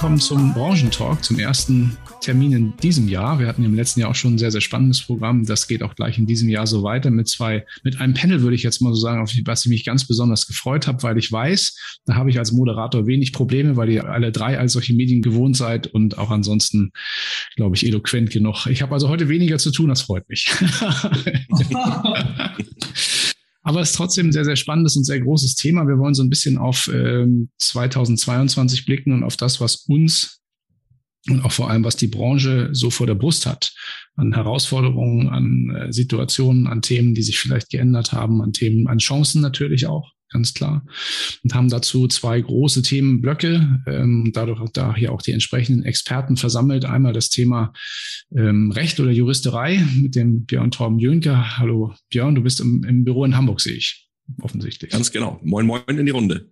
willkommen zum Branchentalk, zum ersten Termin in diesem Jahr. Wir hatten im letzten Jahr auch schon ein sehr, sehr spannendes Programm. Das geht auch gleich in diesem Jahr so weiter mit zwei, mit einem Panel, würde ich jetzt mal so sagen, auf was ich mich ganz besonders gefreut habe, weil ich weiß, da habe ich als Moderator wenig Probleme, weil ihr alle drei als solche Medien gewohnt seid und auch ansonsten, glaube ich, eloquent genug. Ich habe also heute weniger zu tun, das freut mich. Aber es ist trotzdem ein sehr, sehr spannendes und sehr großes Thema. Wir wollen so ein bisschen auf ähm, 2022 blicken und auf das, was uns und auch vor allem, was die Branche so vor der Brust hat, an Herausforderungen, an äh, Situationen, an Themen, die sich vielleicht geändert haben, an Themen, an Chancen natürlich auch ganz klar. Und haben dazu zwei große Themenblöcke, ähm, dadurch da hier auch die entsprechenden Experten versammelt. Einmal das Thema ähm, Recht oder Juristerei mit dem Björn Torben Jönke. Hallo Björn, du bist im, im Büro in Hamburg, sehe ich, offensichtlich. Ganz genau. Moin, moin in die Runde.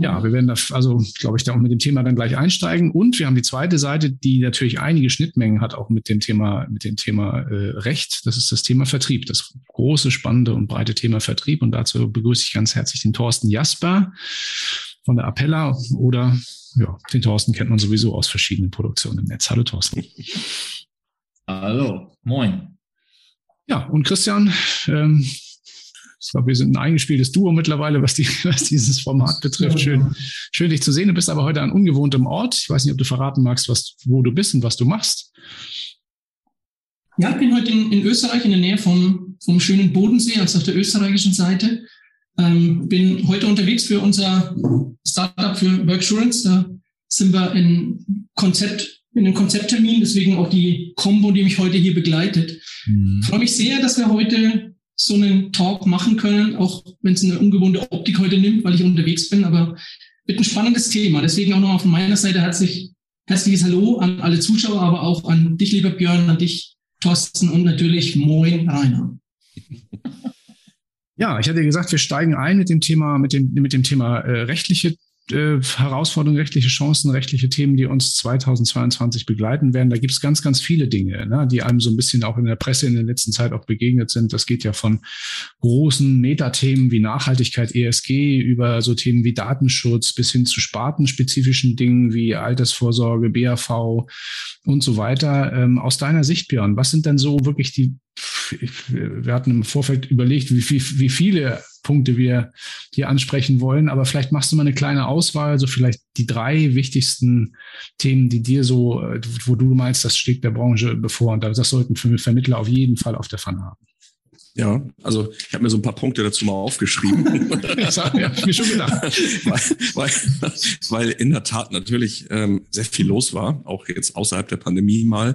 Ja, wir werden da, also glaube ich, da auch mit dem Thema dann gleich einsteigen. Und wir haben die zweite Seite, die natürlich einige Schnittmengen hat, auch mit dem Thema, mit dem Thema äh, Recht. Das ist das Thema Vertrieb, das große, spannende und breite Thema Vertrieb. Und dazu begrüße ich ganz herzlich den Thorsten Jasper von der Appella oder ja, den Thorsten kennt man sowieso aus verschiedenen Produktionen im Netz. Hallo Thorsten. Hallo, moin. Ja, und Christian, ähm, ich glaube, wir sind ein eingespieltes Duo mittlerweile, was, die, was dieses Format betrifft. Schön, schön, dich zu sehen. Du bist aber heute an ungewohntem Ort. Ich weiß nicht, ob du verraten magst, was, wo du bist und was du machst. Ja, ich bin heute in, in Österreich, in der Nähe vom, vom schönen Bodensee, also auf der österreichischen Seite. Ähm, bin heute unterwegs für unser Startup für Worksurance. Da sind wir in Konzept, in einem Konzepttermin, deswegen auch die Combo, die mich heute hier begleitet. Mhm. Ich freue mich sehr, dass wir heute so einen Talk machen können, auch wenn es eine ungewohnte Optik heute nimmt, weil ich unterwegs bin, aber wird ein spannendes Thema. Deswegen auch noch von meiner Seite herzlich, herzliches Hallo an alle Zuschauer, aber auch an dich, lieber Björn, an dich, Thorsten und natürlich Moin, Rainer. Ja, ich hatte gesagt, wir steigen ein mit dem Thema, mit dem, mit dem Thema äh, rechtliche äh, Herausforderungen, rechtliche Chancen, rechtliche Themen, die uns 2022 begleiten werden. Da gibt es ganz, ganz viele Dinge, ne, die einem so ein bisschen auch in der Presse in der letzten Zeit auch begegnet sind. Das geht ja von großen Metathemen wie Nachhaltigkeit, ESG, über so Themen wie Datenschutz bis hin zu spartenspezifischen Dingen wie Altersvorsorge, BAV und so weiter. Ähm, aus deiner Sicht, Björn, was sind denn so wirklich die wir hatten im Vorfeld überlegt, wie, wie, wie viele Punkte wir hier ansprechen wollen, aber vielleicht machst du mal eine kleine Auswahl, so vielleicht die drei wichtigsten Themen, die dir so, wo du meinst, das steht der Branche bevor und das sollten für Vermittler auf jeden Fall auf der Pfanne haben. Ja, also ich habe mir so ein paar Punkte dazu mal aufgeschrieben. das habe ich mir schon gedacht. weil, weil, weil in der Tat natürlich ähm, sehr viel los war, auch jetzt außerhalb der Pandemie mal.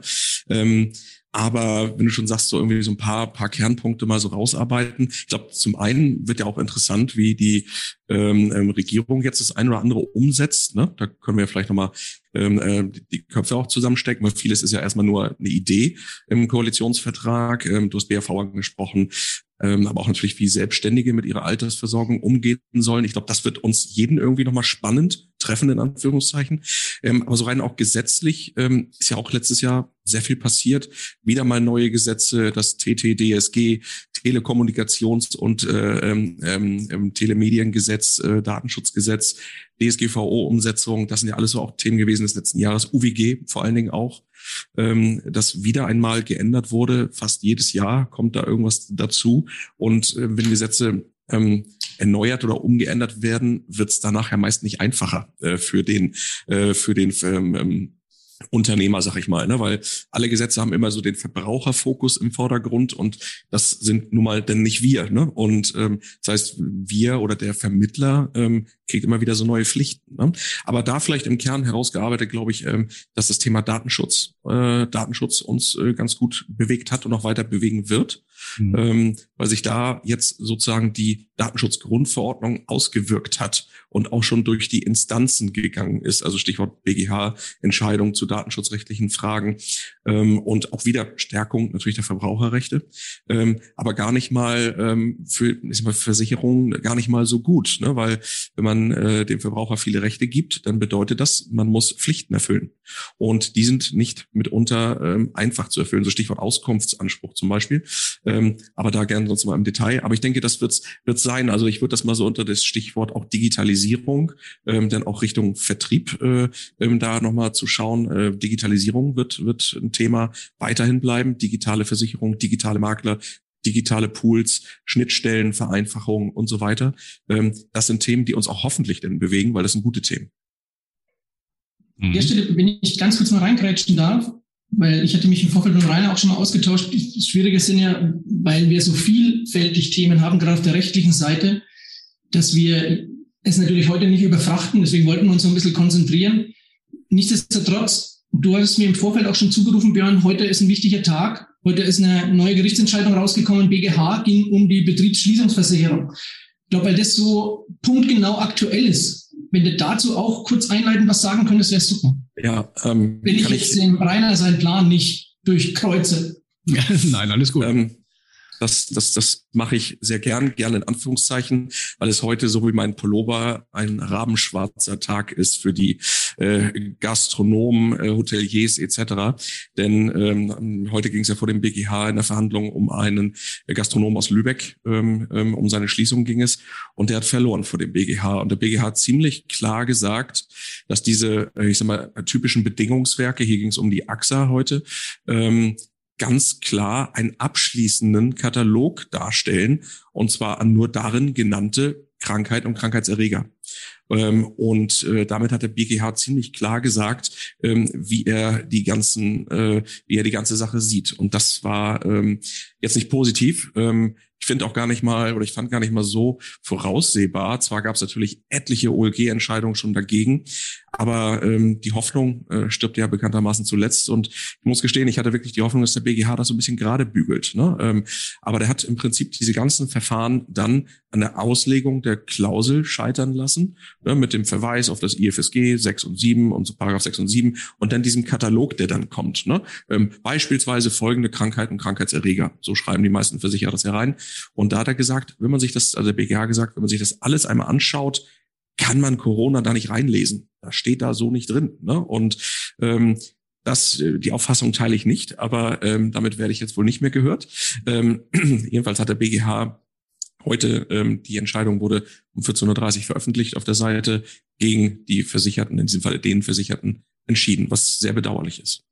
Ähm, aber wenn du schon sagst, so irgendwie so ein paar, paar Kernpunkte mal so rausarbeiten. Ich glaube, zum einen wird ja auch interessant, wie die ähm, ähm, Regierung jetzt das eine oder andere umsetzt. Ne? Da können wir vielleicht nochmal ähm, äh, die Köpfe auch zusammenstecken, weil vieles ist ja erstmal nur eine Idee im Koalitionsvertrag. Ähm, du hast BAV angesprochen, ähm, aber auch natürlich, wie Selbstständige mit ihrer Altersversorgung umgehen sollen. Ich glaube, das wird uns jeden irgendwie nochmal spannend treffen, in Anführungszeichen. Ähm, aber so rein auch gesetzlich ähm, ist ja auch letztes Jahr sehr viel passiert. Wieder mal neue Gesetze, das TTDSG, Telekommunikations- und äh, ähm, ähm, Telemediengesetz, äh, Datenschutzgesetz, DSGVO-Umsetzung, das sind ja alles so auch Themen gewesen des letzten Jahres, UWG vor allen Dingen auch, ähm, das wieder einmal geändert wurde. Fast jedes Jahr kommt da irgendwas dazu. Und äh, wenn Gesetze ähm, erneuert oder umgeändert werden, wird es danach ja meist nicht einfacher äh, für den, äh, für den ähm, ähm Unternehmer, sag ich mal, ne? weil alle Gesetze haben immer so den Verbraucherfokus im Vordergrund und das sind nun mal denn nicht wir. Ne? Und ähm, das heißt, wir oder der Vermittler ähm, kriegt immer wieder so neue Pflichten. Ne? Aber da vielleicht im Kern herausgearbeitet, glaube ich, ähm, dass das Thema Datenschutz, äh, Datenschutz uns äh, ganz gut bewegt hat und auch weiter bewegen wird mhm. ähm, weil sich da jetzt sozusagen die Datenschutzgrundverordnung ausgewirkt hat und auch schon durch die Instanzen gegangen ist. Also Stichwort BGH-Entscheidung zu datenschutzrechtlichen Fragen ähm, und auch wieder Stärkung natürlich der Verbraucherrechte, ähm, aber gar nicht mal ähm, für ich mal, Versicherungen gar nicht mal so gut, ne? weil wenn man man äh, dem Verbraucher viele Rechte gibt, dann bedeutet das, man muss Pflichten erfüllen. Und die sind nicht mitunter ähm, einfach zu erfüllen, so Stichwort Auskunftsanspruch zum Beispiel. Ähm, aber da gerne sonst mal im Detail. Aber ich denke, das wird es sein. Also ich würde das mal so unter das Stichwort auch Digitalisierung, ähm, denn auch Richtung Vertrieb äh, ähm, da nochmal zu schauen. Äh, Digitalisierung wird, wird ein Thema weiterhin bleiben. Digitale Versicherung, digitale Makler, digitale Pools, Schnittstellen, Vereinfachung und so weiter. Ähm, das sind Themen, die uns auch hoffentlich denn bewegen, weil das sind gute Themen. An der Stelle, wenn ich ganz kurz mal reingrätschen darf, weil ich hatte mich im Vorfeld mit Rainer auch schon mal ausgetauscht. Das Schwierige sind ja, weil wir so vielfältig Themen haben, gerade auf der rechtlichen Seite, dass wir es natürlich heute nicht überfrachten. Deswegen wollten wir uns so ein bisschen konzentrieren. Nichtsdestotrotz, du hast mir im Vorfeld auch schon zugerufen, Björn, heute ist ein wichtiger Tag. Heute ist eine neue Gerichtsentscheidung rausgekommen. BGH ging um die Betriebsschließungsversicherung. Ich glaube, weil das so punktgenau aktuell ist. Wenn du dazu auch kurz einleitend was sagen könntest, wäre super. Ja, ähm, Wenn ich jetzt ich, den Rainer seinen Plan nicht durchkreuze. Nein, alles gut. Ähm, das, das, das mache ich sehr gern, gerne in Anführungszeichen, weil es heute so wie mein Pullover ein rabenschwarzer Tag ist für die äh, Gastronomen, äh, Hoteliers etc. Denn ähm, heute ging es ja vor dem BGH in der Verhandlung um einen Gastronom aus Lübeck, ähm, ähm, um seine Schließung ging es und der hat verloren vor dem BGH und der BGH hat ziemlich klar gesagt, dass diese, äh, ich sag mal, typischen Bedingungswerke, hier ging es um die AXA heute, ähm, ganz klar einen abschließenden Katalog darstellen, und zwar an nur darin genannte Krankheit und Krankheitserreger. Ähm, und äh, damit hat der BGH ziemlich klar gesagt, ähm, wie er die ganzen, äh, wie er die ganze Sache sieht. Und das war ähm, jetzt nicht positiv. Ähm, ich finde auch gar nicht mal, oder ich fand gar nicht mal so voraussehbar. Zwar gab es natürlich etliche OLG-Entscheidungen schon dagegen, aber ähm, die Hoffnung äh, stirbt ja bekanntermaßen zuletzt. Und ich muss gestehen, ich hatte wirklich die Hoffnung, dass der BGH das so ein bisschen gerade bügelt. Ne? Ähm, aber der hat im Prinzip diese ganzen Verfahren dann an der Auslegung der Klausel scheitern lassen, ne? mit dem Verweis auf das IFSG 6 und 7 und so Paragraph 6 und 7 und dann diesem Katalog, der dann kommt. Ne? Ähm, beispielsweise folgende Krankheiten und Krankheitserreger. So schreiben die meisten Versicherer das herein. Und da hat er gesagt, wenn man sich das, also der BGH gesagt, wenn man sich das alles einmal anschaut, kann man Corona da nicht reinlesen. Das steht da so nicht drin. Ne? Und ähm, das, äh, die Auffassung teile ich nicht, aber ähm, damit werde ich jetzt wohl nicht mehr gehört. Ähm, jedenfalls hat der BGH heute, ähm, die Entscheidung wurde um 14.30 Uhr veröffentlicht auf der Seite, gegen die Versicherten, in diesem Fall den Versicherten, entschieden, was sehr bedauerlich ist.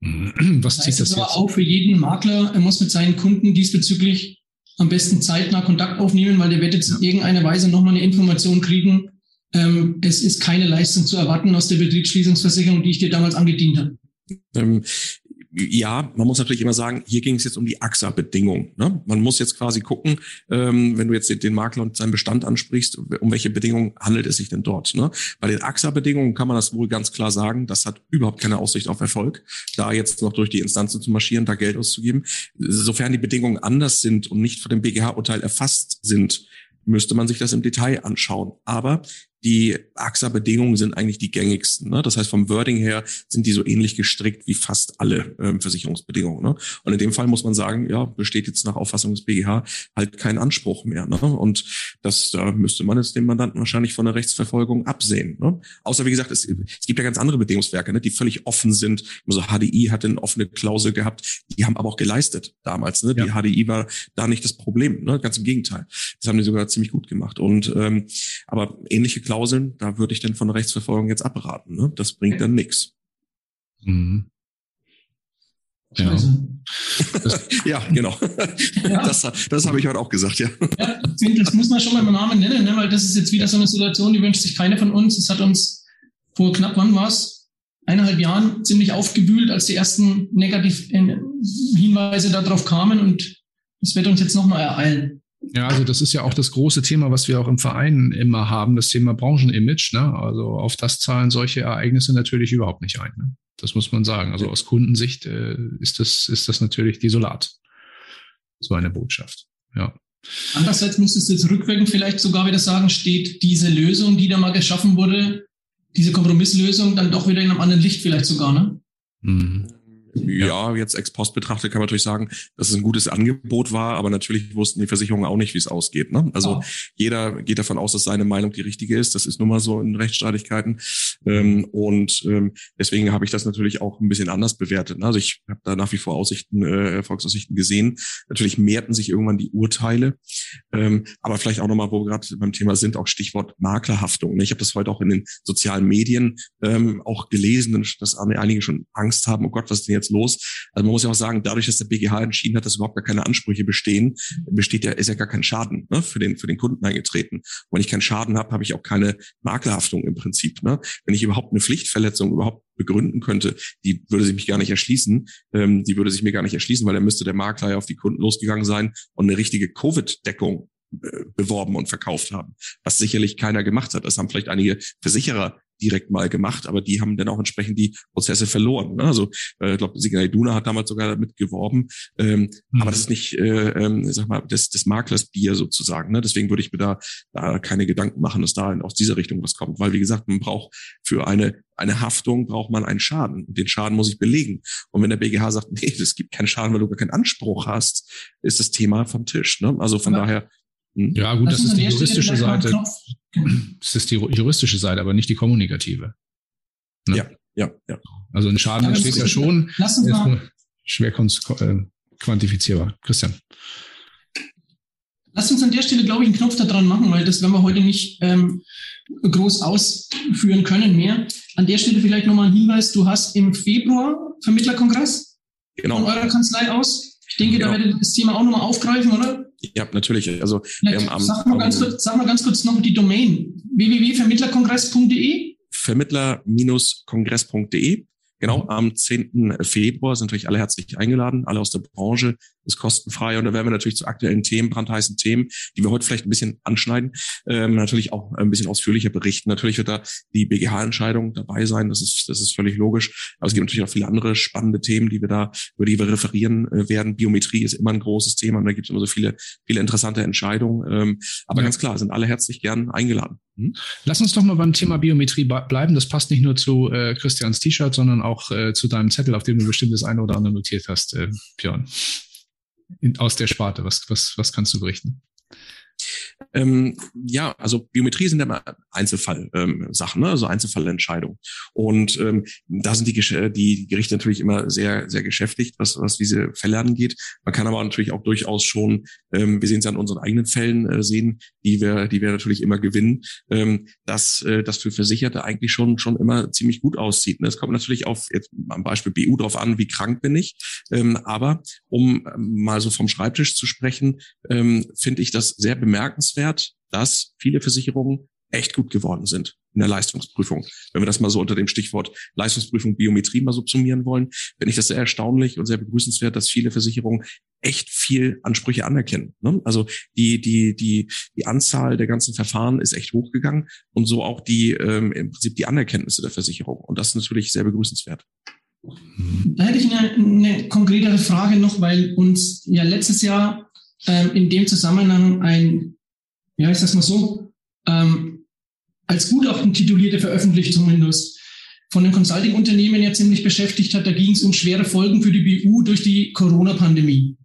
Was zieht das, das aber jetzt? auch für jeden Makler, er muss mit seinen Kunden diesbezüglich am besten zeitnah Kontakt aufnehmen, weil der wird jetzt in irgendeiner Weise nochmal eine Information kriegen. Ähm, es ist keine Leistung zu erwarten aus der Betriebsschließungsversicherung, die ich dir damals angedient habe. Ähm, ja, man muss natürlich immer sagen, hier ging es jetzt um die AXA-Bedingung. Ne? Man muss jetzt quasi gucken, ähm, wenn du jetzt den Makler und seinen Bestand ansprichst, um welche Bedingungen handelt es sich denn dort? Ne? Bei den AXA-Bedingungen kann man das wohl ganz klar sagen, das hat überhaupt keine Aussicht auf Erfolg, da jetzt noch durch die Instanzen zu marschieren, da Geld auszugeben. Sofern die Bedingungen anders sind und nicht von dem BGH-Urteil erfasst sind, müsste man sich das im Detail anschauen. Aber die AXA-Bedingungen sind eigentlich die gängigsten. Ne? Das heißt, vom Wording her sind die so ähnlich gestrickt wie fast alle ähm, Versicherungsbedingungen. Ne? Und in dem Fall muss man sagen, ja, besteht jetzt nach Auffassung des BGH halt kein Anspruch mehr. Ne? Und das da müsste man jetzt dem Mandanten wahrscheinlich von der Rechtsverfolgung absehen. Ne? Außer wie gesagt, es, es gibt ja ganz andere Bedingungswerke, ne? die völlig offen sind. Also HDI hatte eine offene Klausel gehabt, die haben aber auch geleistet damals. Ne? Die HDI war da nicht das Problem, ne? ganz im Gegenteil. Das haben die sogar ziemlich gut gemacht. Und ähm, aber ähnliche Klauseln Klauseln, da würde ich dann von Rechtsverfolgung jetzt abraten. Ne? Das bringt dann nichts. Mhm. Ja. Ja, genau. Ja. Das, das habe ich heute auch gesagt, ja. ja. Das muss man schon mal beim Namen nennen, ne? weil das ist jetzt wieder so eine Situation, die wünscht sich keiner von uns. Es hat uns vor knapp, wann war es? Eineinhalb Jahren ziemlich aufgewühlt, als die ersten negativen Hinweise darauf kamen und das wird uns jetzt nochmal ereilen. Ja, also das ist ja auch das große Thema, was wir auch im Verein immer haben, das Thema Branchenimage. Ne? Also auf das zahlen solche Ereignisse natürlich überhaupt nicht ein. Ne? Das muss man sagen. Also aus Kundensicht äh, ist, das, ist das natürlich desolat. So eine Botschaft. Ja. Andererseits müsstest du jetzt rückwirkend vielleicht sogar wieder sagen, steht diese Lösung, die da mal geschaffen wurde, diese Kompromisslösung dann doch wieder in einem anderen Licht vielleicht sogar, ne? Mhm Ja, jetzt ex post betrachtet kann man natürlich sagen, dass es ein gutes Angebot war, aber natürlich wussten die Versicherungen auch nicht, wie es ausgeht. Ne? Also oh. jeder geht davon aus, dass seine Meinung die richtige ist. Das ist nun mal so in Rechtsstreitigkeiten. Ähm, und ähm, deswegen habe ich das natürlich auch ein bisschen anders bewertet. Ne? Also ich habe da nach wie vor Aussichten, äh, Erfolgsaussichten gesehen. Natürlich mehrten sich irgendwann die Urteile. Ähm, aber vielleicht auch nochmal, wo wir gerade beim Thema sind, auch Stichwort Maklerhaftung. Ne? Ich habe das heute auch in den sozialen Medien ähm, auch gelesen, dass einige schon Angst haben, oh Gott, was ist denn jetzt los? Also man muss ja auch sagen, dadurch, dass der BGH entschieden hat, dass überhaupt gar keine Ansprüche bestehen, besteht ja, ist ja gar kein Schaden ne, für, den, für den Kunden eingetreten. Und wenn ich keinen Schaden habe, habe ich auch keine Maklerhaftung im Prinzip. Ne? Wenn ich überhaupt eine Pflichtverletzung überhaupt begründen könnte, die würde sich mich gar nicht erschließen. Ähm, die würde sich mir gar nicht erschließen, weil dann müsste der Makler ja auf die Kunden losgegangen sein und eine richtige Covid-Deckung äh, beworben und verkauft haben, was sicherlich keiner gemacht hat. Das haben vielleicht einige Versicherer direkt mal gemacht, aber die haben dann auch entsprechend die Prozesse verloren. Ne? Also äh, ich glaube, Signal Iduna hat damals sogar damit geworben, ähm, mhm. aber das ist nicht, äh, ähm, sag mal, des, des Maklers Bier sozusagen. Ne? Deswegen würde ich mir da, da keine Gedanken machen, dass da aus dieser Richtung was kommt, weil wie gesagt, man braucht für eine eine Haftung braucht man einen Schaden. Und den Schaden muss ich belegen. Und wenn der BGH sagt, nee, es gibt keinen Schaden, weil du gar keinen Anspruch hast, ist das Thema vom Tisch. Ne? Also von aber daher hm? Ja, gut, das, das ist die juristische Seite. Das ist die juristische Seite, aber nicht die kommunikative. Ne? Ja, ja, ja. Also ein Schaden entsteht ja schon. Lass uns mal, schwer äh, quantifizierbar. Christian. Lass uns an der Stelle, glaube ich, einen Knopf da dran machen, weil das werden wir heute nicht ähm, groß ausführen können mehr. An der Stelle vielleicht nochmal ein Hinweis. Du hast im Februar Vermittlerkongress genau. von eurer Kanzlei aus. Ich denke, genau. da werdet ihr das Thema auch nochmal aufgreifen, oder? Ja, natürlich. Also ähm, am, sag, mal ganz kurz, sag mal ganz kurz noch die Domain www.vermittlerkongress.de. Vermittler-kongress.de. Genau, am 10. Februar sind natürlich alle herzlich eingeladen, alle aus der Branche, ist kostenfrei und da werden wir natürlich zu aktuellen Themen, brandheißen Themen, die wir heute vielleicht ein bisschen anschneiden, ähm, natürlich auch ein bisschen ausführlicher berichten. Natürlich wird da die BGH-Entscheidung dabei sein, das ist, das ist völlig logisch, aber es gibt natürlich auch viele andere spannende Themen, die wir da, über die wir referieren äh, werden. Biometrie ist immer ein großes Thema und da gibt es immer so viele, viele interessante Entscheidungen, ähm, aber ja. ganz klar, sind alle herzlich gern eingeladen. Hm? Lass uns doch mal beim Thema Biometrie bleiben. Das passt nicht nur zu äh, Christians T-Shirt, sondern auch äh, zu deinem Zettel, auf dem du bestimmt das eine oder andere notiert hast, äh, Björn. Aus der Sparte. Was, was, was kannst du berichten? Ähm, ja, also Biometrie sind ja immer Einzelfall-Sachen, ähm, ne? also Einzelfallentscheidungen. Und ähm, da sind die, äh, die Gerichte natürlich immer sehr, sehr geschäftigt, was, was diese Fälle angeht. Man kann aber natürlich auch durchaus schon, ähm, wir sehen es ja an unseren eigenen Fällen äh, sehen, die wir, die wir natürlich immer gewinnen, ähm, dass äh, das für Versicherte eigentlich schon, schon immer ziemlich gut aussieht. Es kommt natürlich auf jetzt am Beispiel BU drauf an, wie krank bin ich. Ähm, aber um ähm, mal so vom Schreibtisch zu sprechen, ähm, finde ich das sehr bemerkenswert, dass viele Versicherungen echt gut geworden sind in der Leistungsprüfung. Wenn wir das mal so unter dem Stichwort Leistungsprüfung Biometrie mal subsumieren wollen, finde ich das sehr erstaunlich und sehr begrüßenswert, dass viele Versicherungen echt viel Ansprüche anerkennen. Ne? Also die, die, die, die Anzahl der ganzen Verfahren ist echt hochgegangen und so auch die ähm, im Prinzip die Anerkenntnisse der Versicherung. Und das ist natürlich sehr begrüßenswert. Da hätte ich eine, eine konkretere Frage noch, weil uns ja letztes Jahr ähm, in dem Zusammenhang ein, ja, ich sag's mal so, ähm, als Gutachten titulierte veröffentlicht zumindest, von einem Consulting-Unternehmen ja ziemlich beschäftigt hat. Da ging es um schwere Folgen für die BU durch die Corona-Pandemie.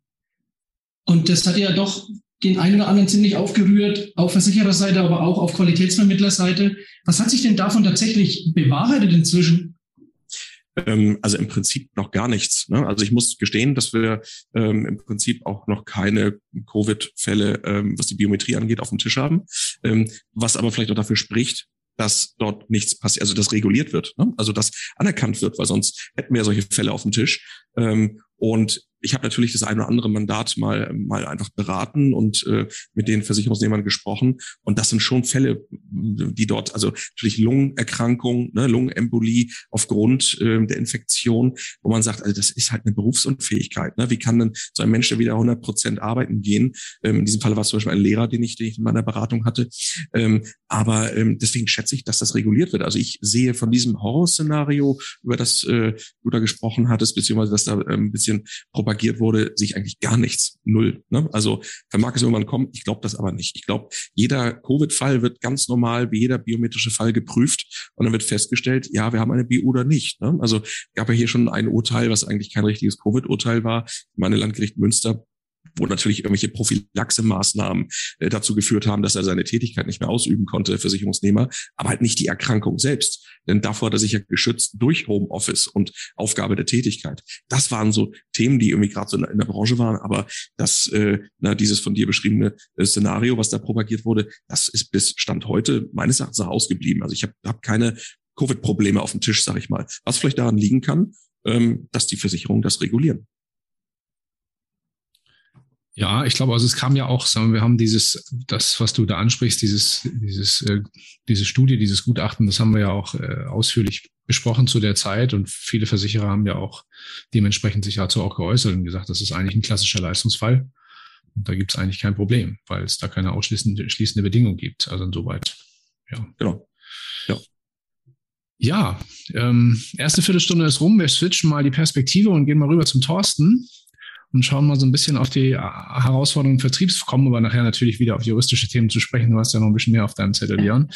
Und das hat ja doch den einen oder anderen ziemlich aufgerührt, auf Versichererseite, aber auch auf Qualitätsvermittlerseite. Was hat sich denn davon tatsächlich bewahrheitet inzwischen? Ähm, also im Prinzip noch gar nichts. Ne? Also ich muss gestehen, dass wir ähm, im Prinzip auch noch keine Covid-Fälle, ähm, was die Biometrie angeht, auf dem Tisch haben. Ähm, was aber vielleicht auch dafür spricht, dass dort nichts passiert, also dass reguliert wird, ne? also dass anerkannt wird, weil sonst hätten wir solche Fälle auf dem Tisch. Ähm, und ich habe natürlich das eine oder andere Mandat mal, mal einfach beraten und äh, mit den Versicherungsnehmern gesprochen. Und das sind schon Fälle, die dort, also natürlich Lungenerkrankung, ne, Lungenembolie aufgrund äh, der Infektion, wo man sagt, also das ist halt eine Berufsunfähigkeit. Ne? Wie kann denn so ein Mensch, der wieder 100 Prozent arbeiten gehen? Ähm, in diesem Fall war es zum Beispiel ein Lehrer, den ich, den ich in meiner Beratung hatte. Ähm, aber ähm, deswegen schätze ich, dass das reguliert wird. Also ich sehe von diesem Horrorszenario, über das äh, du da gesprochen hattest, beziehungsweise dass da äh, ein bisschen Propaganda propagiert wurde, sich eigentlich gar nichts. Null. Ne? Also vermag es irgendwann kommen. Ich glaube das aber nicht. Ich glaube, jeder Covid-Fall wird ganz normal Mal wie jeder biometrische Fall geprüft und dann wird festgestellt, ja, wir haben eine BU oder nicht. Ne? Also gab ja hier schon ein Urteil, was eigentlich kein richtiges Covid-Urteil war. Meine Landgericht Münster wo natürlich irgendwelche Prophylaxemaßnahmen äh, dazu geführt haben, dass er seine Tätigkeit nicht mehr ausüben konnte, Versicherungsnehmer, aber halt nicht die Erkrankung selbst. Denn davor hat er sich ja geschützt durch Homeoffice und Aufgabe der Tätigkeit. Das waren so Themen, die irgendwie gerade so in der Branche waren, aber das, äh, na, dieses von dir beschriebene äh, Szenario, was da propagiert wurde, das ist bis Stand heute meines Erachtens ausgeblieben. Also ich habe hab keine Covid-Probleme auf dem Tisch, sage ich mal. Was vielleicht daran liegen kann, ähm, dass die Versicherungen das regulieren. Ja, ich glaube, also es kam ja auch, sagen wir, wir haben dieses, das, was du da ansprichst, dieses, dieses, äh, diese Studie, dieses Gutachten, das haben wir ja auch äh, ausführlich besprochen zu der Zeit und viele Versicherer haben ja auch dementsprechend sich dazu auch geäußert und gesagt, das ist eigentlich ein klassischer Leistungsfall. Und da gibt es eigentlich kein Problem, weil es da keine ausschließende schließende Bedingung gibt. Also insoweit, ja. Genau. Ja. Ja, ähm, erste Viertelstunde ist rum. Wir switchen mal die Perspektive und gehen mal rüber zum Thorsten und schauen mal so ein bisschen auf die Herausforderungen im Vertriebs, kommen aber nachher natürlich wieder auf juristische Themen zu sprechen. Du hast ja noch ein bisschen mehr auf deinem Zettel, Leon.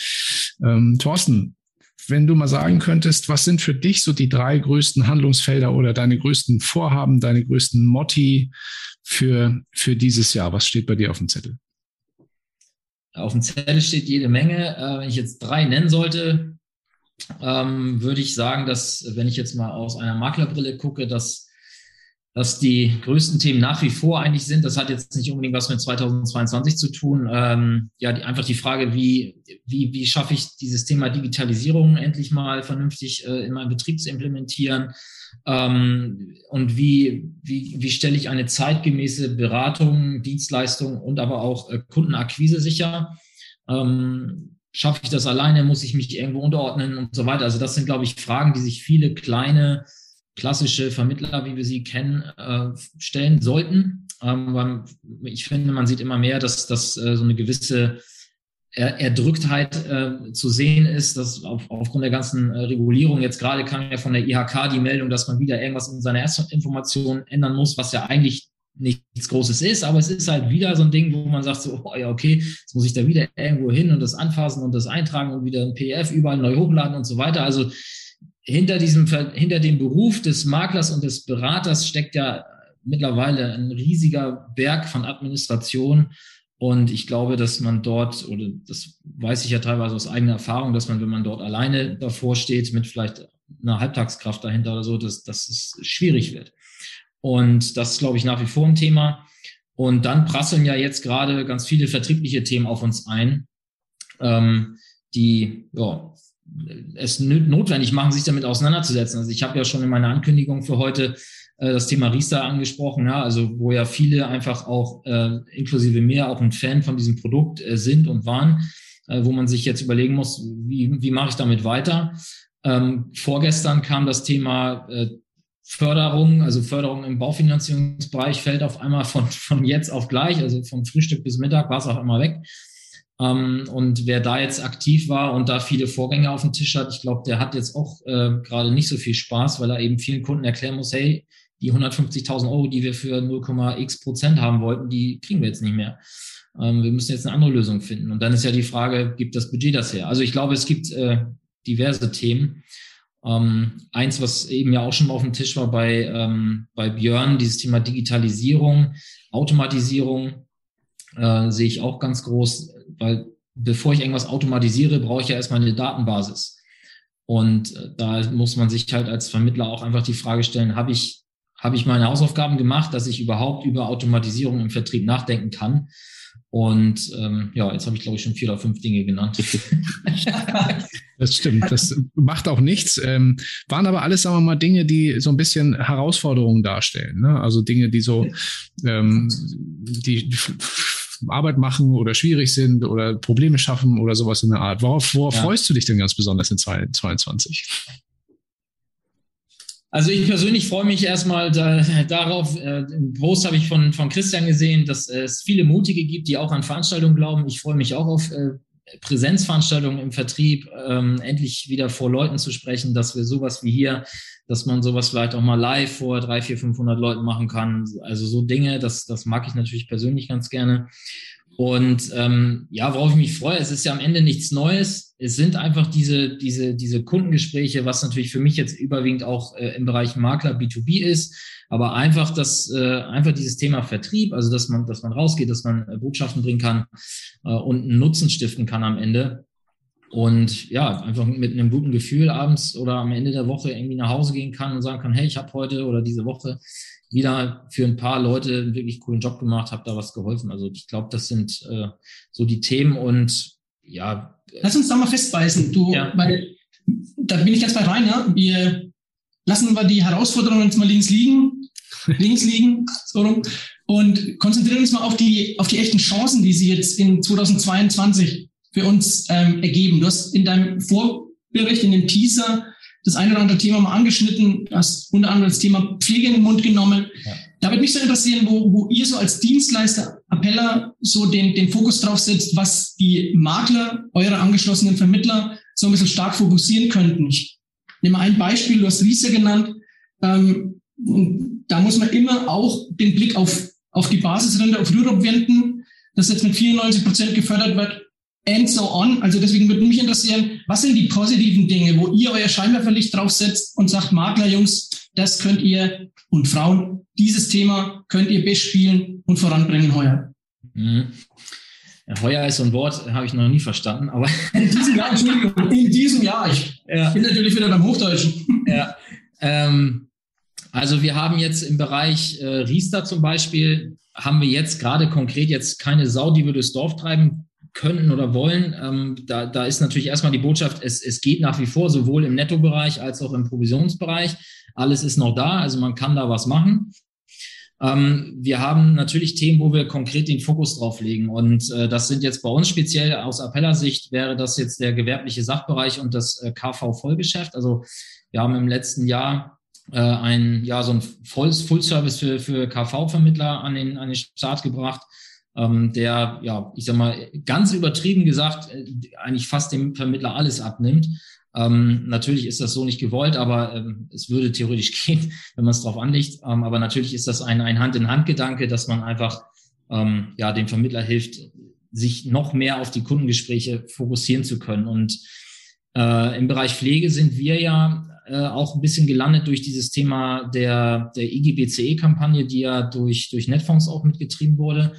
Ähm, Thorsten, wenn du mal sagen könntest, was sind für dich so die drei größten Handlungsfelder oder deine größten Vorhaben, deine größten Motti für, für dieses Jahr? Was steht bei dir auf dem Zettel? Auf dem Zettel steht jede Menge. Äh, wenn ich jetzt drei nennen sollte, ähm, würde ich sagen, dass, wenn ich jetzt mal aus einer Maklerbrille gucke, dass dass die größten Themen nach wie vor eigentlich sind. Das hat jetzt nicht unbedingt was mit 2022 zu tun. Ähm, ja, die, einfach die Frage, wie, wie, wie schaffe ich dieses Thema Digitalisierung endlich mal vernünftig äh, in meinem Betrieb zu implementieren? Ähm, und wie, wie, wie stelle ich eine zeitgemäße Beratung, Dienstleistung und aber auch äh, Kundenakquise sicher? Ähm, schaffe ich das alleine? Muss ich mich irgendwo unterordnen und so weiter? Also das sind, glaube ich, Fragen, die sich viele kleine klassische Vermittler, wie wir sie kennen, äh, stellen sollten. Ähm, ich finde, man sieht immer mehr, dass, dass äh, so eine gewisse Erdrücktheit äh, zu sehen ist, dass auf, aufgrund der ganzen Regulierung jetzt gerade kam ja von der IHK die Meldung, dass man wieder irgendwas in seiner Information ändern muss, was ja eigentlich nichts Großes ist, aber es ist halt wieder so ein Ding, wo man sagt so, oh ja, okay, jetzt muss ich da wieder irgendwo hin und das anfassen und das eintragen und wieder ein PDF überall neu hochladen und so weiter. Also hinter diesem, hinter dem Beruf des Maklers und des Beraters steckt ja mittlerweile ein riesiger Berg von Administration. Und ich glaube, dass man dort, oder das weiß ich ja teilweise aus eigener Erfahrung, dass man, wenn man dort alleine davor steht, mit vielleicht einer Halbtagskraft dahinter oder so, dass, dass es schwierig wird. Und das ist, glaube ich, nach wie vor ein Thema. Und dann prasseln ja jetzt gerade ganz viele vertriebliche Themen auf uns ein, ähm, die ja, es notwendig machen, sich damit auseinanderzusetzen. Also ich habe ja schon in meiner Ankündigung für heute äh, das Thema Riester angesprochen, ja, also wo ja viele einfach auch äh, inklusive mir auch ein Fan von diesem Produkt äh, sind und waren, äh, wo man sich jetzt überlegen muss, wie, wie mache ich damit weiter. Ähm, vorgestern kam das Thema äh, Förderung, also Förderung im Baufinanzierungsbereich fällt auf einmal von, von jetzt auf gleich, also vom Frühstück bis Mittag war es auch immer weg. Ähm, und wer da jetzt aktiv war und da viele Vorgänge auf dem Tisch hat, ich glaube, der hat jetzt auch äh, gerade nicht so viel Spaß, weil er eben vielen Kunden erklären muss, hey, die 150.000 Euro, die wir für 0,x Prozent haben wollten, die kriegen wir jetzt nicht mehr. Ähm, wir müssen jetzt eine andere Lösung finden. Und dann ist ja die Frage, gibt das Budget das her? Also ich glaube, es gibt äh, diverse Themen. Ähm, eins, was eben ja auch schon mal auf dem Tisch war bei, ähm, bei Björn, dieses Thema Digitalisierung, Automatisierung, äh, sehe ich auch ganz groß weil bevor ich irgendwas automatisiere, brauche ich ja erstmal eine Datenbasis. Und äh, da muss man sich halt als Vermittler auch einfach die Frage stellen, habe ich, habe ich meine Hausaufgaben gemacht, dass ich überhaupt über Automatisierung im Vertrieb nachdenken kann? Und ähm, ja, jetzt habe ich, glaube ich, schon vier oder fünf Dinge genannt. das stimmt, das macht auch nichts. Ähm, waren aber alles, sagen wir mal, Dinge, die so ein bisschen Herausforderungen darstellen. Ne? Also Dinge, die so, ähm, die, die Arbeit machen oder schwierig sind oder Probleme schaffen oder sowas in der Art. Worauf, worauf ja. freust du dich denn ganz besonders in 2022? Also ich persönlich freue mich erstmal da, darauf, äh, einen Post habe ich von, von Christian gesehen, dass es viele Mutige gibt, die auch an Veranstaltungen glauben. Ich freue mich auch auf äh, Präsenzveranstaltungen im Vertrieb, ähm, endlich wieder vor Leuten zu sprechen, dass wir sowas wie hier, dass man sowas vielleicht auch mal live vor drei, vier, 500 Leuten machen kann. Also so Dinge, das, das mag ich natürlich persönlich ganz gerne. Und ähm, ja, worauf ich mich freue, es ist ja am Ende nichts Neues. Es sind einfach diese, diese, diese Kundengespräche, was natürlich für mich jetzt überwiegend auch äh, im Bereich Makler B2B ist, aber einfach das, äh, einfach dieses Thema Vertrieb, also dass man, dass man rausgeht, dass man äh, Botschaften bringen kann äh, und einen Nutzen stiften kann am Ende. Und ja, einfach mit einem guten Gefühl abends oder am Ende der Woche irgendwie nach Hause gehen kann und sagen kann, hey, ich habe heute oder diese Woche wieder für ein paar Leute einen wirklich coolen Job gemacht, habe da was geholfen. Also ich glaube, das sind äh, so die Themen und ja. Lass uns da mal festbeißen. Du, ja. weil, da bin ich ganz bei Rainer. Wir lassen wir die Herausforderungen jetzt mal links liegen, links liegen, so rum, und konzentrieren uns mal auf die, auf die echten Chancen, die sie jetzt in 2022 für uns ähm, ergeben. Du hast in deinem Vorbericht, in dem Teaser, das eine oder andere Thema mal angeschnitten, hast unter anderem das Thema Pflege in den Mund genommen. Ja. Da würde mich so interessieren, wo, wo ihr so als Dienstleister, Appeller, so den, den Fokus drauf setzt, was die Makler, eure angeschlossenen Vermittler so ein bisschen stark fokussieren könnten. Ich nehme ein Beispiel, du hast Riese genannt. Ähm, und da muss man immer auch den Blick auf, auf die Basisrente, auf Rürup wenden, das jetzt mit 94 Prozent gefördert wird and so on. Also deswegen würde mich interessieren, was sind die positiven Dinge, wo ihr euer Scheinwerferlicht draufsetzt und sagt, Makler, Jungs, das könnt ihr und Frauen, dieses Thema könnt ihr bespielen und voranbringen heuer. Mhm. Ja, heuer ist so ein Wort, habe ich noch nie verstanden, aber in diesem Jahr, Entschuldigung, in diesem Jahr. Ich ja. bin natürlich wieder beim Hochdeutschen. Ja. Ähm, also wir haben jetzt im Bereich äh, Riester zum Beispiel, haben wir jetzt gerade konkret jetzt keine Sau, die wir durchs Dorf treiben können oder wollen. Ähm, da, da ist natürlich erstmal die Botschaft, es, es geht nach wie vor sowohl im Nettobereich als auch im Provisionsbereich. Alles ist noch da, also man kann da was machen. Ähm, wir haben natürlich Themen, wo wir konkret den Fokus drauf legen. Und äh, das sind jetzt bei uns speziell aus Appellersicht wäre das jetzt der gewerbliche Sachbereich und das äh, KV-Vollgeschäft. Also wir haben im letzten Jahr äh, ein, ja, so ein Full-Service für, für KV-Vermittler an den, an den Start gebracht ähm, der, ja, ich sag mal, ganz übertrieben gesagt, äh, eigentlich fast dem Vermittler alles abnimmt. Ähm, natürlich ist das so nicht gewollt, aber ähm, es würde theoretisch gehen, wenn man es drauf anlegt. Ähm, aber natürlich ist das ein, ein Hand-in-Hand-Gedanke, dass man einfach ähm, ja, dem Vermittler hilft, sich noch mehr auf die Kundengespräche fokussieren zu können. Und äh, im Bereich Pflege sind wir ja äh, auch ein bisschen gelandet durch dieses Thema der, der IGBCE-Kampagne, die ja durch, durch Netfonds auch mitgetrieben wurde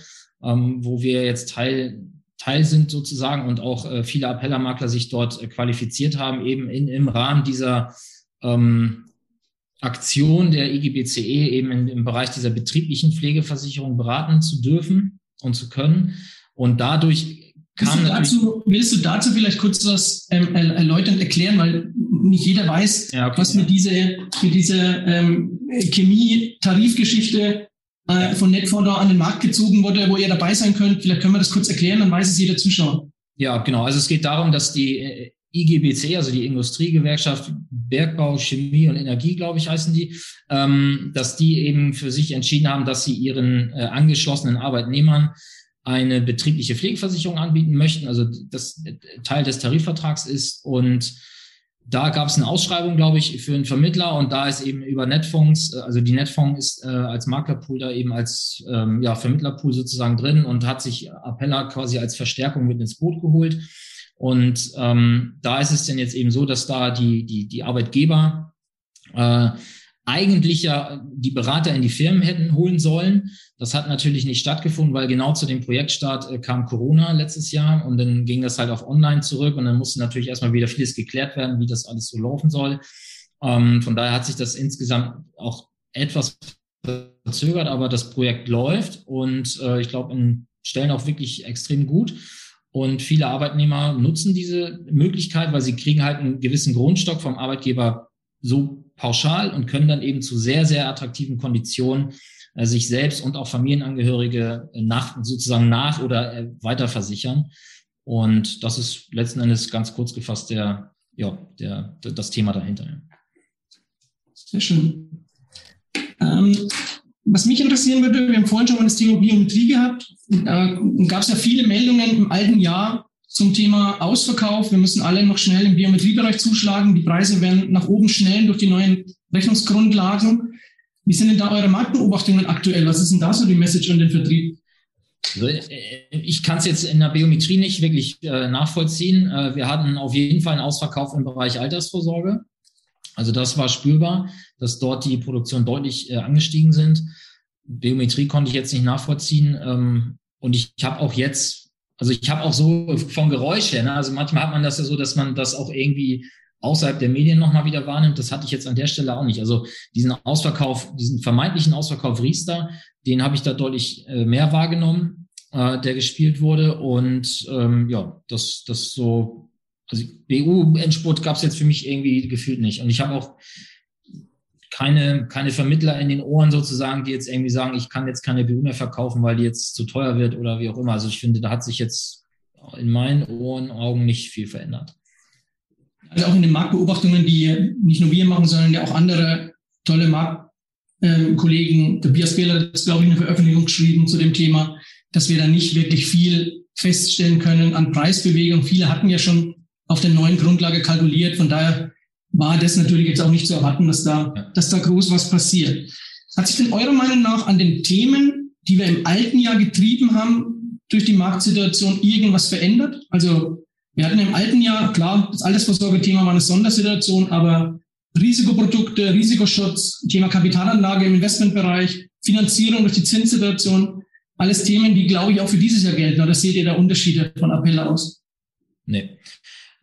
ähm, wo wir jetzt Teil, Teil sind sozusagen und auch äh, viele Appellermakler sich dort äh, qualifiziert haben, eben in, im Rahmen dieser ähm, Aktion der IGBCE eben in, im Bereich dieser betrieblichen Pflegeversicherung beraten zu dürfen und zu können. Und dadurch kam willst du dazu, willst du dazu vielleicht kurz was ähm, erläutern, erklären, weil nicht jeder weiß, ja, okay, was mit dieser, mit dieser ähm, Chemie-Tarifgeschichte äh, von Netfonds an den Markt gezogen wurde, wo ihr dabei sein könnt. Vielleicht können wir das kurz erklären, dann weiß es jeder Zuschauer. Ja, genau. Also es geht darum, dass die äh, IGBC, also die Industriegewerkschaft Bergbau, Chemie und Energie, glaube ich, heißen die, ähm, dass die eben für sich entschieden haben, dass sie ihren äh, angeschlossenen Arbeitnehmern eine betriebliche Pflegeversicherung anbieten möchten, also das äh, Teil des Tarifvertrags ist und da gab es eine Ausschreibung, glaube ich, für einen Vermittler und da ist eben über Netfonds, äh, also die Netfonds ist äh, als Maklerpool da eben als ähm, ja, Vermittlerpool sozusagen drin und hat sich Appella quasi als Verstärkung mit ins Boot geholt. Und ähm, da ist es denn jetzt eben so, dass da die, die, die Arbeitgeber äh, eigentlich ja die Berater in die Firmen hätten holen sollen. Das hat natürlich nicht stattgefunden, weil genau zu dem Projektstart äh, kam Corona letztes Jahr und dann ging das halt auf Online zurück und dann musste natürlich erstmal wieder vieles geklärt werden, wie das alles so laufen soll. Ähm, von daher hat sich das insgesamt auch etwas verzögert, aber das Projekt läuft und äh, ich glaube in Stellen auch wirklich extrem gut. Und viele Arbeitnehmer nutzen diese Möglichkeit, weil sie kriegen halt einen gewissen Grundstock vom Arbeitgeber so pauschal und können dann eben zu sehr, sehr attraktiven Konditionen äh, sich selbst und auch Familienangehörige äh, nach, sozusagen nach oder äh, weiter versichern. Und das ist letzten Endes ganz kurz gefasst der, ja, der, der das Thema dahinter. Sehr schön. Ähm, was mich interessieren würde, wir haben vorhin schon mal das Thema Biometrie gehabt. Da gab es ja viele Meldungen im alten Jahr zum Thema Ausverkauf. Wir müssen alle noch schnell im Biometriebereich zuschlagen. Die Preise werden nach oben schnellen durch die neuen Rechnungsgrundlagen. Wie sind denn da eure Marktbeobachtungen aktuell? Was ist denn da so die Message an den Vertrieb? Also, äh, ich kann es jetzt in der Biometrie nicht wirklich äh, nachvollziehen. Äh, wir hatten auf jeden Fall einen Ausverkauf im Bereich Altersvorsorge. Also das war spürbar, dass dort die Produktion deutlich äh, angestiegen sind. Biometrie konnte ich jetzt nicht nachvollziehen. Ähm, und ich, ich habe auch jetzt, also ich habe auch so von Geräusch her, ne, also manchmal hat man das ja so, dass man das auch irgendwie außerhalb der Medien nochmal wieder wahrnimmt. Das hatte ich jetzt an der Stelle auch nicht. Also diesen Ausverkauf, diesen vermeintlichen Ausverkauf Riester, den habe ich da deutlich äh, mehr wahrgenommen, äh, der gespielt wurde. Und ähm, ja, das, das so, also BU-Endspurt gab es jetzt für mich irgendwie gefühlt nicht. Und ich habe auch keine, keine Vermittler in den Ohren sozusagen, die jetzt irgendwie sagen, ich kann jetzt keine BU mehr verkaufen, weil die jetzt zu teuer wird oder wie auch immer. Also ich finde, da hat sich jetzt in meinen Ohren, Augen nicht viel verändert. Also auch in den Marktbeobachtungen, die nicht nur wir machen, sondern ja auch andere tolle Marktkollegen, der Bias Bieler hat, glaube ich, eine Veröffentlichung geschrieben zu dem Thema, dass wir da nicht wirklich viel feststellen können an Preisbewegung. Viele hatten ja schon auf der neuen Grundlage kalkuliert. Von daher war das natürlich jetzt auch nicht zu erwarten, dass da, dass da groß was passiert. Hat sich denn eurer Meinung nach an den Themen, die wir im alten Jahr getrieben haben, durch die Marktsituation irgendwas verändert? Also wir hatten im alten Jahr, klar, das Altersvorsorge-Thema war eine Sondersituation, aber Risikoprodukte, Risikoschutz, Thema Kapitalanlage im Investmentbereich, Finanzierung durch die Zinssituation, alles Themen, die, glaube ich, auch für dieses Jahr gelten. Oder seht ihr da Unterschiede von Appell aus? Nee,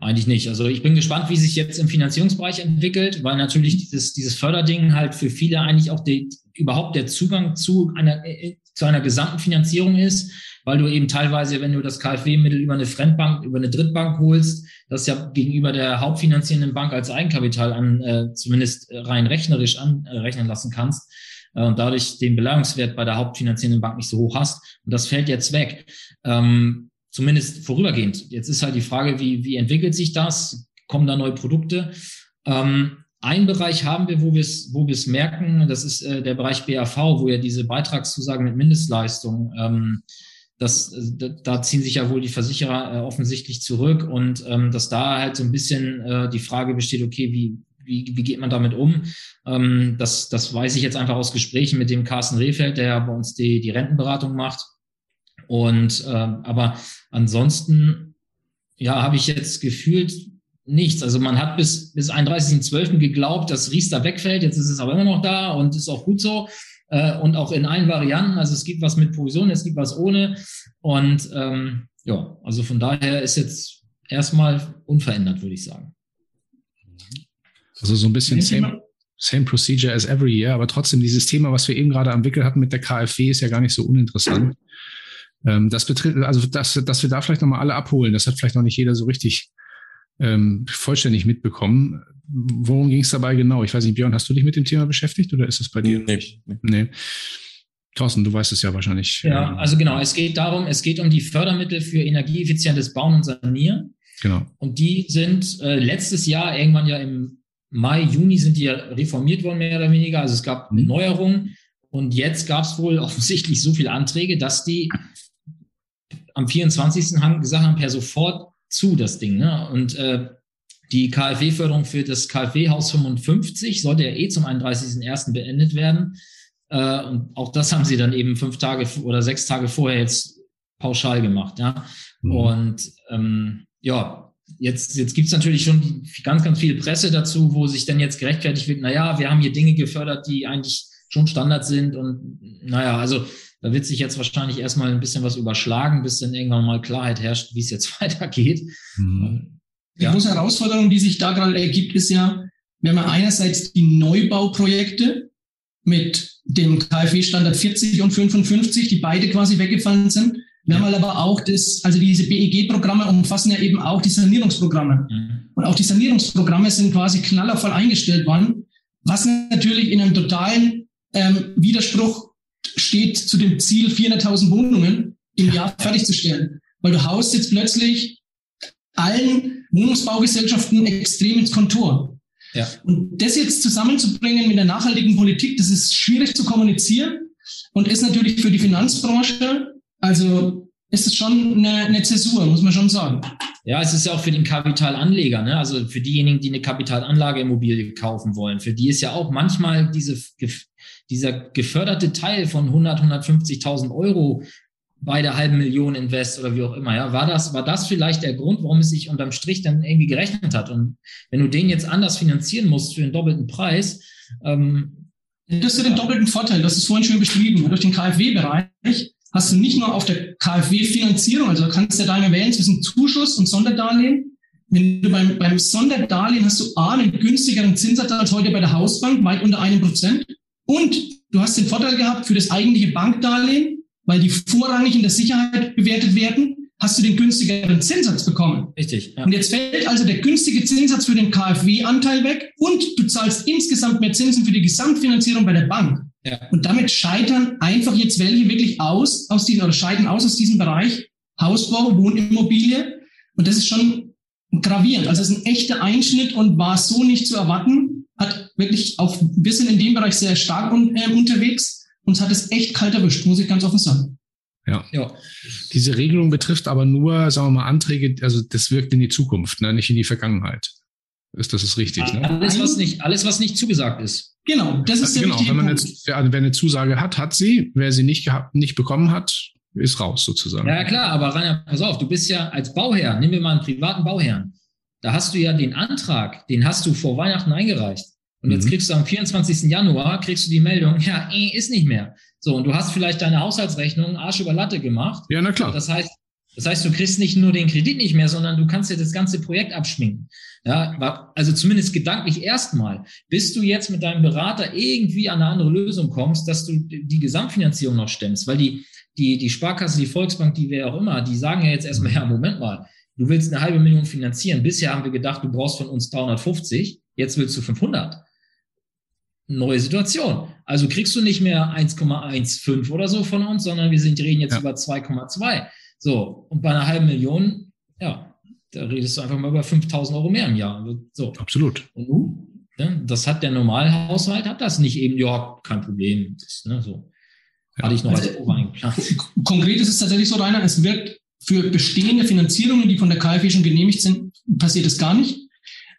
eigentlich nicht. Also ich bin gespannt, wie sich jetzt im Finanzierungsbereich entwickelt, weil natürlich dieses, dieses Förderding halt für viele eigentlich auch die, überhaupt der Zugang zu einer, äh, zu einer gesamten Finanzierung ist weil du eben teilweise, wenn du das KfW-Mittel über eine Fremdbank, über eine Drittbank holst, das ja gegenüber der hauptfinanzierenden Bank als Eigenkapital an, äh, zumindest rein rechnerisch anrechnen lassen kannst äh, und dadurch den Beleihungswert bei der hauptfinanzierenden Bank nicht so hoch hast. Und das fällt jetzt weg. Ähm, zumindest vorübergehend. Jetzt ist halt die Frage, wie, wie entwickelt sich das? Kommen da neue Produkte? Ähm, ein Bereich haben wir, wo wir es wo wir es merken, das ist äh, der Bereich BAV, wo ja diese Beitragszusagen mit Mindestleistung ähm, das, da ziehen sich ja wohl die Versicherer äh, offensichtlich zurück und ähm, dass da halt so ein bisschen äh, die Frage besteht, okay, wie, wie, wie geht man damit um? Ähm, das, das weiß ich jetzt einfach aus Gesprächen mit dem Carsten Rehfeld, der ja bei uns die, die Rentenberatung macht. Und äh, aber ansonsten, ja, habe ich jetzt gefühlt nichts. Also man hat bis, bis 31.12. geglaubt, dass Riester wegfällt. Jetzt ist es aber immer noch da und ist auch gut so äh, und auch in allen Varianten. Also es gibt was mit Provision, es gibt was ohne. Und ähm, ja, also von daher ist jetzt erstmal unverändert, würde ich sagen. Also so ein bisschen same, same procedure as every year, aber trotzdem dieses Thema, was wir eben gerade am Wickel hatten mit der KfW, ist ja gar nicht so uninteressant. Ähm, das betrifft, also dass, dass wir da vielleicht nochmal alle abholen, das hat vielleicht noch nicht jeder so richtig ähm, vollständig mitbekommen. Worum ging es dabei genau? Ich weiß nicht, Björn, hast du dich mit dem Thema beschäftigt oder ist es bei dir? Nee. nee. nee. Thorsten, du weißt es ja wahrscheinlich. Ja, also genau, es geht darum, es geht um die Fördermittel für energieeffizientes Bauen und Sanieren. Genau. Und die sind äh, letztes Jahr, irgendwann ja im Mai, Juni sind die ja reformiert worden, mehr oder weniger. Also es gab mhm. Neuerungen. Und jetzt gab es wohl offensichtlich so viele Anträge, dass die am 24. haben gesagt haben, per sofort zu, das Ding. Ne? Und äh, die KfW-Förderung für das KfW-Haus 55 sollte ja eh zum 31.01. beendet werden. Äh, und auch das haben sie dann eben fünf Tage oder sechs Tage vorher jetzt pauschal gemacht. Ja? Mhm. Und ähm, ja, jetzt, jetzt gibt es natürlich schon ganz, ganz viel Presse dazu, wo sich dann jetzt gerechtfertigt wird, naja, wir haben hier Dinge gefördert, die eigentlich schon Standard sind. Und naja, also da wird sich jetzt wahrscheinlich erstmal ein bisschen was überschlagen, bis dann irgendwann mal Klarheit herrscht, wie es jetzt weitergeht. Mhm. Die große Herausforderung, die sich da gerade ergibt, ist ja, wir haben ja einerseits die Neubauprojekte mit dem KfW-Standard 40 und 55, die beide quasi weggefallen sind. Wir ja. haben aber auch das, also diese BEG-Programme umfassen ja eben auch die Sanierungsprogramme. Mhm. Und auch die Sanierungsprogramme sind quasi knallervoll eingestellt worden, was natürlich in einem totalen ähm, Widerspruch steht zu dem Ziel, 400.000 Wohnungen im Jahr fertigzustellen. Weil du haust jetzt plötzlich allen Wohnungsbaugesellschaften extrem ins Kontor. Ja. Und das jetzt zusammenzubringen mit der nachhaltigen Politik, das ist schwierig zu kommunizieren und ist natürlich für die Finanzbranche, also ist es schon eine, eine Zäsur, muss man schon sagen. Ja, es ist ja auch für den Kapitalanleger, ne? also für diejenigen, die eine Kapitalanlageimmobilie kaufen wollen, für die ist ja auch manchmal diese, dieser geförderte Teil von 100, 150.000 Euro bei der halben Million Invest oder wie auch immer. Ja, war das, war das vielleicht der Grund, warum es sich unterm Strich dann irgendwie gerechnet hat? Und wenn du den jetzt anders finanzieren musst für den doppelten Preis, ähm, das ist den doppelten Vorteil, das ist vorhin schön beschrieben. Durch den KfW-Bereich hast du nicht nur auf der KfW-Finanzierung, also kannst du ja da wählen zwischen Zuschuss und Sonderdarlehen. Wenn du beim, beim Sonderdarlehen hast du A, einen günstigeren Zinssatz als heute bei der Hausbank, weit unter einem Prozent. Und du hast den Vorteil gehabt für das eigentliche Bankdarlehen, weil die vorrangig in der Sicherheit bewertet werden, hast du den günstigeren Zinssatz bekommen. Richtig. Ja. Und jetzt fällt also der günstige Zinssatz für den KfW-Anteil weg und du zahlst insgesamt mehr Zinsen für die Gesamtfinanzierung bei der Bank. Ja. Und damit scheitern einfach jetzt welche wirklich aus, aus diesem, oder scheiden aus aus diesem Bereich Hausbau, Wohnimmobilie. Und das ist schon gravierend. Also es ist ein echter Einschnitt und war so nicht zu erwarten. Wirklich auch ein bisschen in dem Bereich sehr stark un, äh, unterwegs. Uns hat es echt kalt erwischt, muss ich ganz offen sagen. Ja. ja. Diese Regelung betrifft aber nur, sagen wir mal, Anträge, also das wirkt in die Zukunft, ne? nicht in die Vergangenheit. Ist das ist richtig? Ne? Alles, was nicht, alles, was nicht zugesagt ist. Genau, das ist der genau. Wenn man jetzt, ja, wer eine Zusage hat, hat sie. Wer sie nicht gehabt, nicht bekommen hat, ist raus sozusagen. Ja, klar, aber Rainer, pass auf, du bist ja als Bauherr, nehmen wir mal einen privaten Bauherrn. Da hast du ja den Antrag, den hast du vor Weihnachten eingereicht. Und jetzt mhm. kriegst du am 24. Januar, kriegst du die Meldung, ja, eh, ist nicht mehr. So, und du hast vielleicht deine Haushaltsrechnung Arsch über Latte gemacht. Ja, na klar. Das heißt, das heißt, du kriegst nicht nur den Kredit nicht mehr, sondern du kannst dir das ganze Projekt abschminken. Ja, also zumindest gedanklich erstmal, bis du jetzt mit deinem Berater irgendwie an eine andere Lösung kommst, dass du die Gesamtfinanzierung noch stemmst, weil die, die, die Sparkasse, die Volksbank, die wer auch immer, die sagen ja jetzt erstmal, ja, Moment mal, du willst eine halbe Million finanzieren. Bisher haben wir gedacht, du brauchst von uns 350, jetzt willst du 500 neue Situation. Also kriegst du nicht mehr 1,15 oder so von uns, sondern wir sind, reden jetzt ja. über 2,2. So, und bei einer halben Million, ja, da redest du einfach mal über 5000 Euro mehr im Jahr. So. Absolut. Und du, ne, das hat der Normalhaushalt, hat das nicht eben, ja, kein Problem. Das, ne, so. Ja. Hatte ich noch also, als Ober eingeplant. Konkret ist es tatsächlich so, Rainer, es wird für bestehende Finanzierungen, die von der KfW schon genehmigt sind, passiert es gar nicht.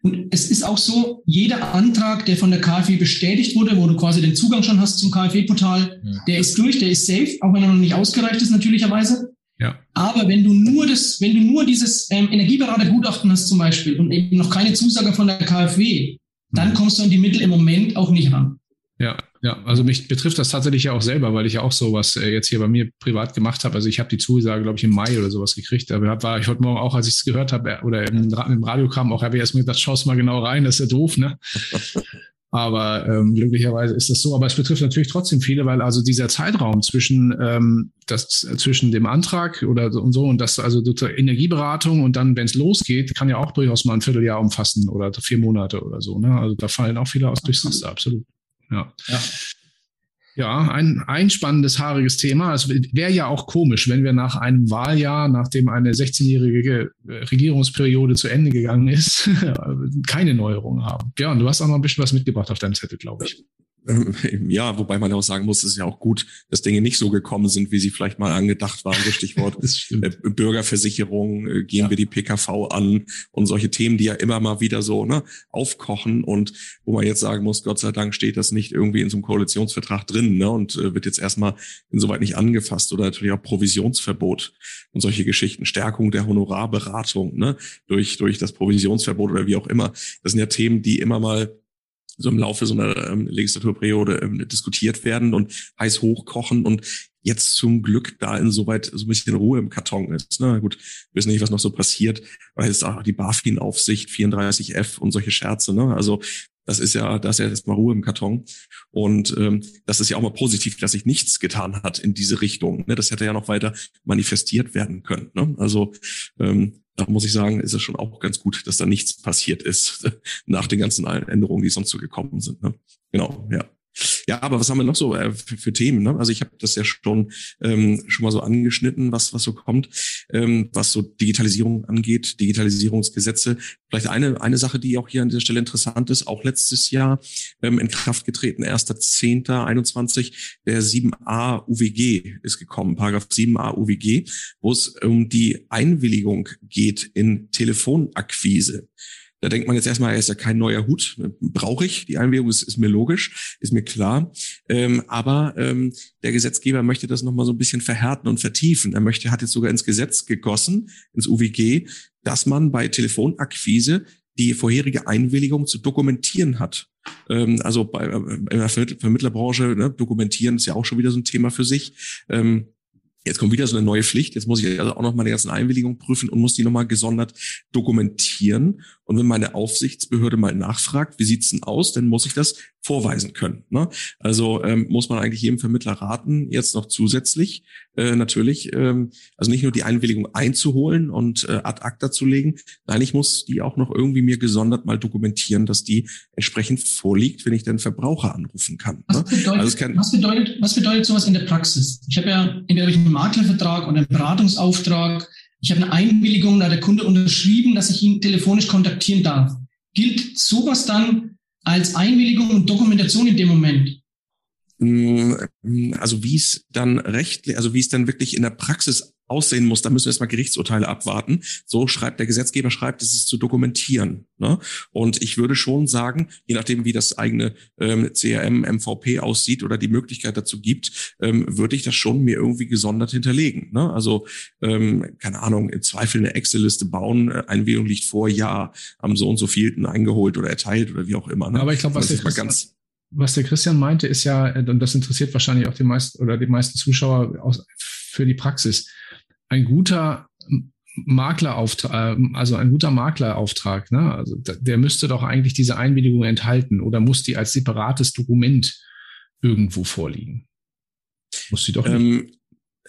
Und es ist auch so, jeder Antrag, der von der KfW bestätigt wurde, wo du quasi den Zugang schon hast zum KfW-Portal, ja. der ist durch, der ist safe, auch wenn er noch nicht ausgereicht ist, natürlicherweise. Ja. Aber wenn du nur das, wenn du nur dieses ähm, Energieberatergutachten hast zum Beispiel und eben noch keine Zusage von der KfW, dann mhm. kommst du an die Mittel im Moment auch nicht ran. Ja, ja, also mich betrifft das tatsächlich ja auch selber, weil ich ja auch sowas äh, jetzt hier bei mir privat gemacht habe. Also ich habe die Zusage, glaube ich, im Mai oder sowas gekriegt. Aber war ich heute Morgen auch, als ich es gehört habe äh, oder im, im Radio kam, auch habe ich erstmal gedacht, schaust mal genau rein, das ist ja doof, ne? Aber ähm, glücklicherweise ist das so. Aber es betrifft natürlich trotzdem viele, weil also dieser Zeitraum zwischen ähm, das zwischen dem Antrag oder so und so und das also Energieberatung und dann, wenn es losgeht, kann ja auch durchaus mal ein Vierteljahr umfassen oder vier Monate oder so. Ne? Also da fallen auch viele aus durchs Raster, absolut. Ja. ja. Ja, ein, ein spannendes, haariges Thema. Es wäre ja auch komisch, wenn wir nach einem Wahljahr, nachdem eine 16-jährige Regierungsperiode zu Ende gegangen ist, keine Neuerungen haben. Ja, und du hast auch noch ein bisschen was mitgebracht auf deinem Zettel, glaube ich. Ähm, ja, wobei man auch sagen muss, es ist ja auch gut, dass Dinge nicht so gekommen sind, wie sie vielleicht mal angedacht waren. So Stichwort äh, Bürgerversicherung, äh, gehen ja. wir die PKV an und solche Themen, die ja immer mal wieder so ne, aufkochen und wo man jetzt sagen muss, Gott sei Dank steht das nicht irgendwie in so einem Koalitionsvertrag drin ne, und äh, wird jetzt erstmal insoweit nicht angefasst oder natürlich auch Provisionsverbot und solche Geschichten, Stärkung der Honorarberatung ne, durch, durch das Provisionsverbot oder wie auch immer. Das sind ja Themen, die immer mal so im Laufe so einer ähm, Legislaturperiode ähm, diskutiert werden und heiß hochkochen und jetzt zum Glück da insoweit so ein bisschen Ruhe im Karton ist. Ne? Gut, wir wissen nicht, was noch so passiert, weil es auch die BaFin-Aufsicht 34F und solche Scherze. Ne? Also das ist ja, das ist ja jetzt mal Ruhe im Karton. Und ähm, das ist ja auch mal positiv, dass sich nichts getan hat in diese Richtung. Ne? Das hätte ja noch weiter manifestiert werden können. Ne? Also ähm, da muss ich sagen, ist es schon auch ganz gut, dass da nichts passiert ist nach den ganzen Änderungen, die sonst so gekommen sind. Ne? Genau, ja. Ja, aber was haben wir noch so äh, für, für, Themen? Ne? Also ich habe das ja schon ähm, schon mal so angeschnitten, was was so kommt, ähm, was so Digitalisierung angeht, Digitalisierungsgesetze. Vielleicht eine eine Sache, die auch hier an dieser Stelle interessant ist, auch letztes Jahr ähm, in Kraft getreten, 1.10.21, der 7a UWG ist gekommen, Paragraph 7a UWG, wo es um die Einwilligung geht in Telefonakquise. Da denkt man jetzt erstmal, er ist ja kein neuer Hut. Brauche ich die Einwilligung, ist, ist mir logisch, ist mir klar. Ähm, aber ähm, der Gesetzgeber möchte das nochmal so ein bisschen verhärten und vertiefen. Er möchte, hat jetzt sogar ins Gesetz gegossen, ins UWG, dass man bei Telefonakquise die vorherige Einwilligung zu dokumentieren hat. Ähm, also bei, äh, in der Vermittlerbranche, ne, dokumentieren ist ja auch schon wieder so ein Thema für sich. Ähm, Jetzt kommt wieder so eine neue Pflicht. Jetzt muss ich also auch noch meine ganzen Einwilligungen prüfen und muss die nochmal gesondert dokumentieren. Und wenn meine Aufsichtsbehörde mal nachfragt, wie sieht's denn aus, dann muss ich das vorweisen können. Ne? Also ähm, muss man eigentlich jedem Vermittler raten, jetzt noch zusätzlich äh, natürlich, ähm, also nicht nur die Einwilligung einzuholen und äh, ad acta zu legen, nein, ich muss die auch noch irgendwie mir gesondert mal dokumentieren, dass die entsprechend vorliegt, wenn ich den Verbraucher anrufen kann. Was, ne? bedeutet, also kann, was, bedeutet, was bedeutet sowas in der Praxis? Ich habe ja entweder einen Maklervertrag oder einen Beratungsauftrag ich habe eine Einwilligung, da hat der Kunde unterschrieben, dass ich ihn telefonisch kontaktieren darf. Gilt sowas dann als Einwilligung und Dokumentation in dem Moment? Mm, also wie es dann rechtlich, also wie es dann wirklich in der Praxis aussehen muss, da müssen wir erstmal Gerichtsurteile abwarten. So schreibt der Gesetzgeber, schreibt, es ist zu dokumentieren. Ne? Und ich würde schon sagen, je nachdem, wie das eigene ähm, CRM, MVP aussieht oder die Möglichkeit dazu gibt, ähm, würde ich das schon mir irgendwie gesondert hinterlegen. Ne? Also, ähm, keine Ahnung, im Zweifel eine Excel-Liste bauen, äh, Einwilligung liegt vor, ja, haben so und so vielten eingeholt oder erteilt oder wie auch immer. Ne? Aber ich glaube, was, der ganz was der Christian meinte, ist ja, äh, und das interessiert wahrscheinlich auch die meisten oder die meisten Zuschauer aus, für die Praxis ein guter Maklerauftrag, äh, also ein guter Maklerauftrag, ne? Also der müsste doch eigentlich diese Einwilligung enthalten oder muss die als separates Dokument irgendwo vorliegen? Muss sie doch nicht. Ähm,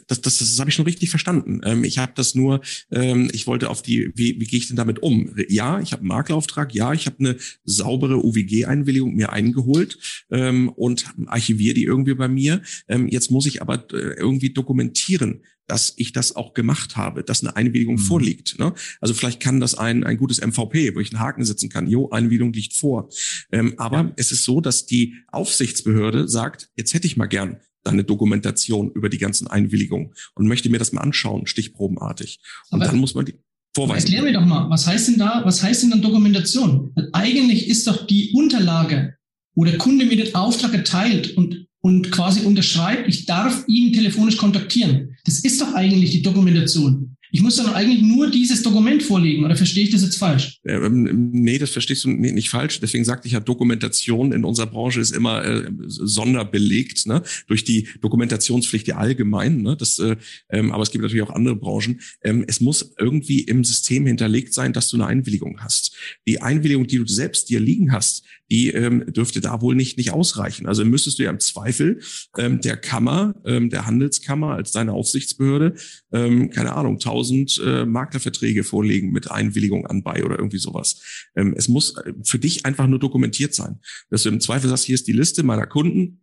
das, das, das habe ich schon richtig verstanden. Ähm, ich habe das nur, ähm, ich wollte auf die, wie, wie gehe ich denn damit um? Ja, ich habe einen Maklerauftrag, ja, ich habe eine saubere UWG-Einwilligung mir eingeholt ähm, und archiviere die irgendwie bei mir. Ähm, jetzt muss ich aber äh, irgendwie dokumentieren, dass ich das auch gemacht habe, dass eine Einwilligung mhm. vorliegt. Ne? Also vielleicht kann das ein, ein gutes MVP, wo ich einen Haken setzen kann. Jo, Einwilligung liegt vor. Ähm, aber ja. es ist so, dass die Aufsichtsbehörde sagt, jetzt hätte ich mal gern deine Dokumentation über die ganzen Einwilligungen und möchte mir das mal anschauen, stichprobenartig. Und aber dann muss man die vorweisen. Erklär mir doch mal, was heißt denn da, was heißt denn dann Dokumentation? Weil eigentlich ist doch die Unterlage, wo der Kunde mir den Auftrag erteilt und und quasi unterschreibt, ich darf ihn telefonisch kontaktieren. Das ist doch eigentlich die Dokumentation. Ich muss dann eigentlich nur dieses Dokument vorlegen, oder verstehe ich das jetzt falsch? Ähm, nee, das verstehst du nicht falsch. Deswegen sagte ich ja, Dokumentation in unserer Branche ist immer äh, sonderbelegt, ne? durch die Dokumentationspflicht ja allgemein. Ne? Das, äh, ähm, aber es gibt natürlich auch andere Branchen. Ähm, es muss irgendwie im System hinterlegt sein, dass du eine Einwilligung hast. Die Einwilligung, die du selbst dir liegen hast, die ähm, dürfte da wohl nicht, nicht ausreichen. Also müsstest du ja im Zweifel ähm, der Kammer, ähm, der Handelskammer als deine Aufsichtsbehörde, ähm, keine Ahnung, 1000 äh, Maklerverträge vorlegen mit Einwilligung anbei oder irgendwie sowas. Ähm, es muss äh, für dich einfach nur dokumentiert sein, dass du im Zweifel sagst, hier ist die Liste meiner Kunden,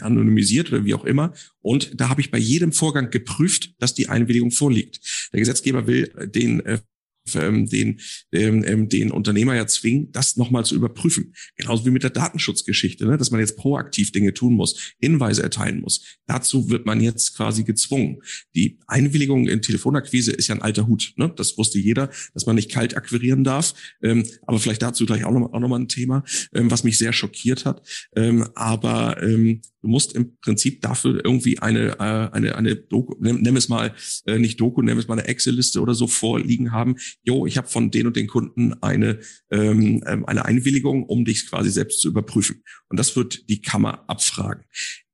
anonymisiert oder wie auch immer. Und da habe ich bei jedem Vorgang geprüft, dass die Einwilligung vorliegt. Der Gesetzgeber will den äh, den, ähm, ähm, den Unternehmer ja zwingen, das nochmal zu überprüfen. Genauso wie mit der Datenschutzgeschichte, ne? dass man jetzt proaktiv Dinge tun muss, Hinweise erteilen muss. Dazu wird man jetzt quasi gezwungen. Die Einwilligung in Telefonakquise ist ja ein alter Hut. Ne? Das wusste jeder, dass man nicht kalt akquirieren darf. Ähm, aber vielleicht dazu gleich auch nochmal noch mal ein Thema, ähm, was mich sehr schockiert hat. Ähm, aber ähm, du musst im Prinzip dafür irgendwie eine, äh, eine, eine Doku, nimm, es mal äh, nicht Doku, nimm es mal eine Excel-Liste oder so vorliegen haben, jo, ich habe von den und den Kunden eine, ähm, ähm, eine Einwilligung, um dich quasi selbst zu überprüfen. Und das wird die Kammer abfragen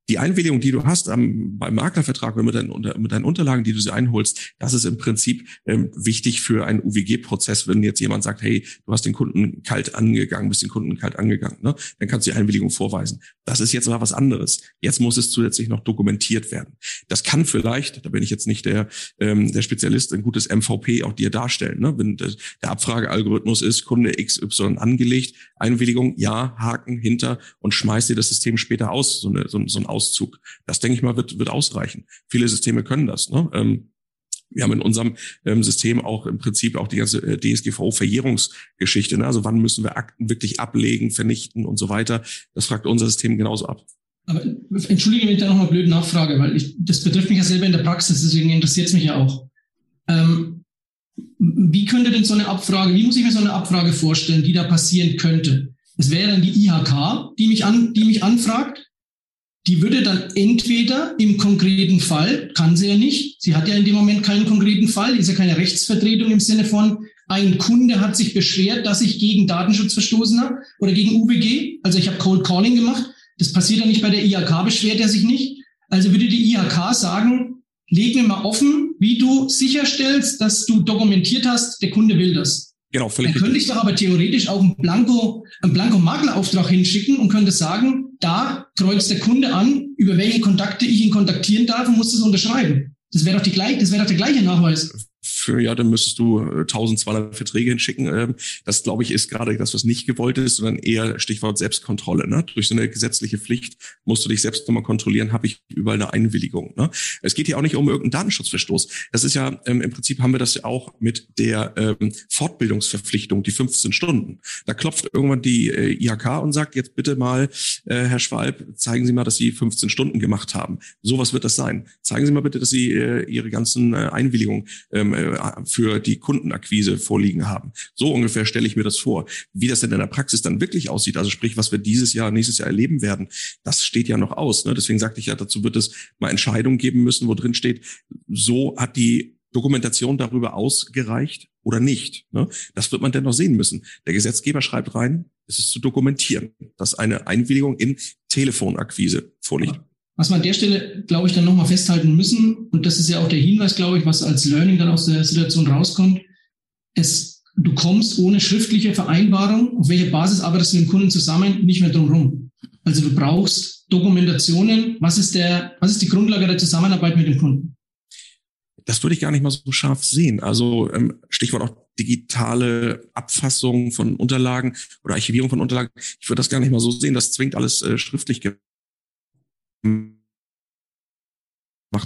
die Einwilligung, die du hast am, beim Maklervertrag oder mit deinen, mit deinen Unterlagen, die du sie einholst, das ist im Prinzip ähm, wichtig für einen UWG-Prozess. Wenn jetzt jemand sagt, hey, du hast den Kunden kalt angegangen, bist den Kunden kalt angegangen, ne? dann kannst du die Einwilligung vorweisen. Das ist jetzt aber was anderes. Jetzt muss es zusätzlich noch dokumentiert werden. Das kann vielleicht, da bin ich jetzt nicht der, ähm, der Spezialist, ein gutes MVP auch dir darstellen. Ne? Wenn der, der Abfragealgorithmus ist, Kunde XY angelegt, Einwilligung, ja, Haken hinter und schmeißt dir das System später aus, so, eine, so, so ein Auszug. Das denke ich mal wird, wird ausreichen. Viele Systeme können das. Ne? Ähm, wir haben in unserem ähm, System auch im Prinzip auch die ganze äh, DSGVO-Verjährungsgeschichte. Ne? Also wann müssen wir Akten wirklich ablegen, vernichten und so weiter. Das fragt unser System genauso ab. Aber entschuldige, wenn ich da nochmal blöd nachfrage, weil ich, das betrifft mich ja selber in der Praxis, deswegen interessiert es mich ja auch. Ähm, wie könnte denn so eine Abfrage, wie muss ich mir so eine Abfrage vorstellen, die da passieren könnte? Es wäre dann die IHK, die mich, an, die mich anfragt. Die würde dann entweder im konkreten Fall, kann sie ja nicht, sie hat ja in dem Moment keinen konkreten Fall, ist ja keine Rechtsvertretung im Sinne von, ein Kunde hat sich beschwert, dass ich gegen Datenschutz verstoßen habe oder gegen UBG. Also ich habe Cold Calling gemacht. Das passiert ja nicht bei der IHK, beschwert er sich nicht. Also würde die IHK sagen, leg mir mal offen, wie du sicherstellst, dass du dokumentiert hast, der Kunde will das. Genau, völlig. Dann könnte ich doch aber theoretisch auch einen Blanko, einen Blanko-Maklerauftrag hinschicken und könnte sagen, da kreuzt der Kunde an, über welche Kontakte ich ihn kontaktieren darf und muss das unterschreiben. Das wäre doch die das wäre doch der gleiche Nachweis für, ja, dann müsstest du 1200 äh, Verträge hinschicken. Ähm, das, glaube ich, ist gerade das, was nicht gewollt ist, sondern eher Stichwort Selbstkontrolle. Ne? Durch so eine gesetzliche Pflicht musst du dich selbst nochmal kontrollieren, habe ich überall eine Einwilligung. Ne? Es geht hier auch nicht um irgendeinen Datenschutzverstoß. Das ist ja, ähm, im Prinzip haben wir das ja auch mit der ähm, Fortbildungsverpflichtung, die 15 Stunden. Da klopft irgendwann die äh, IHK und sagt, jetzt bitte mal, äh, Herr Schwalb, zeigen Sie mal, dass Sie 15 Stunden gemacht haben. Sowas wird das sein. Zeigen Sie mal bitte, dass Sie äh, Ihre ganzen äh, Einwilligungen ähm, äh, für die Kundenakquise vorliegen haben. So ungefähr stelle ich mir das vor. Wie das denn in der Praxis dann wirklich aussieht, also sprich, was wir dieses Jahr, nächstes Jahr erleben werden, das steht ja noch aus. Ne? Deswegen sagte ich ja, dazu wird es mal Entscheidungen geben müssen, wo drin steht, so hat die Dokumentation darüber ausgereicht oder nicht. Ne? Das wird man denn noch sehen müssen. Der Gesetzgeber schreibt rein, es ist zu dokumentieren, dass eine Einwilligung in Telefonakquise vorliegt. Was wir an der Stelle, glaube ich, dann nochmal festhalten müssen, und das ist ja auch der Hinweis, glaube ich, was als Learning dann aus der Situation rauskommt, es, du kommst ohne schriftliche Vereinbarung, auf welcher Basis arbeitest du mit dem Kunden zusammen, nicht mehr drumherum. Also du brauchst Dokumentationen, was ist der, was ist die Grundlage der Zusammenarbeit mit dem Kunden? Das würde ich gar nicht mal so scharf sehen. Also ähm, Stichwort auch digitale Abfassung von Unterlagen oder Archivierung von Unterlagen. Ich würde das gar nicht mal so sehen. Das zwingt alles äh, schriftlich gemacht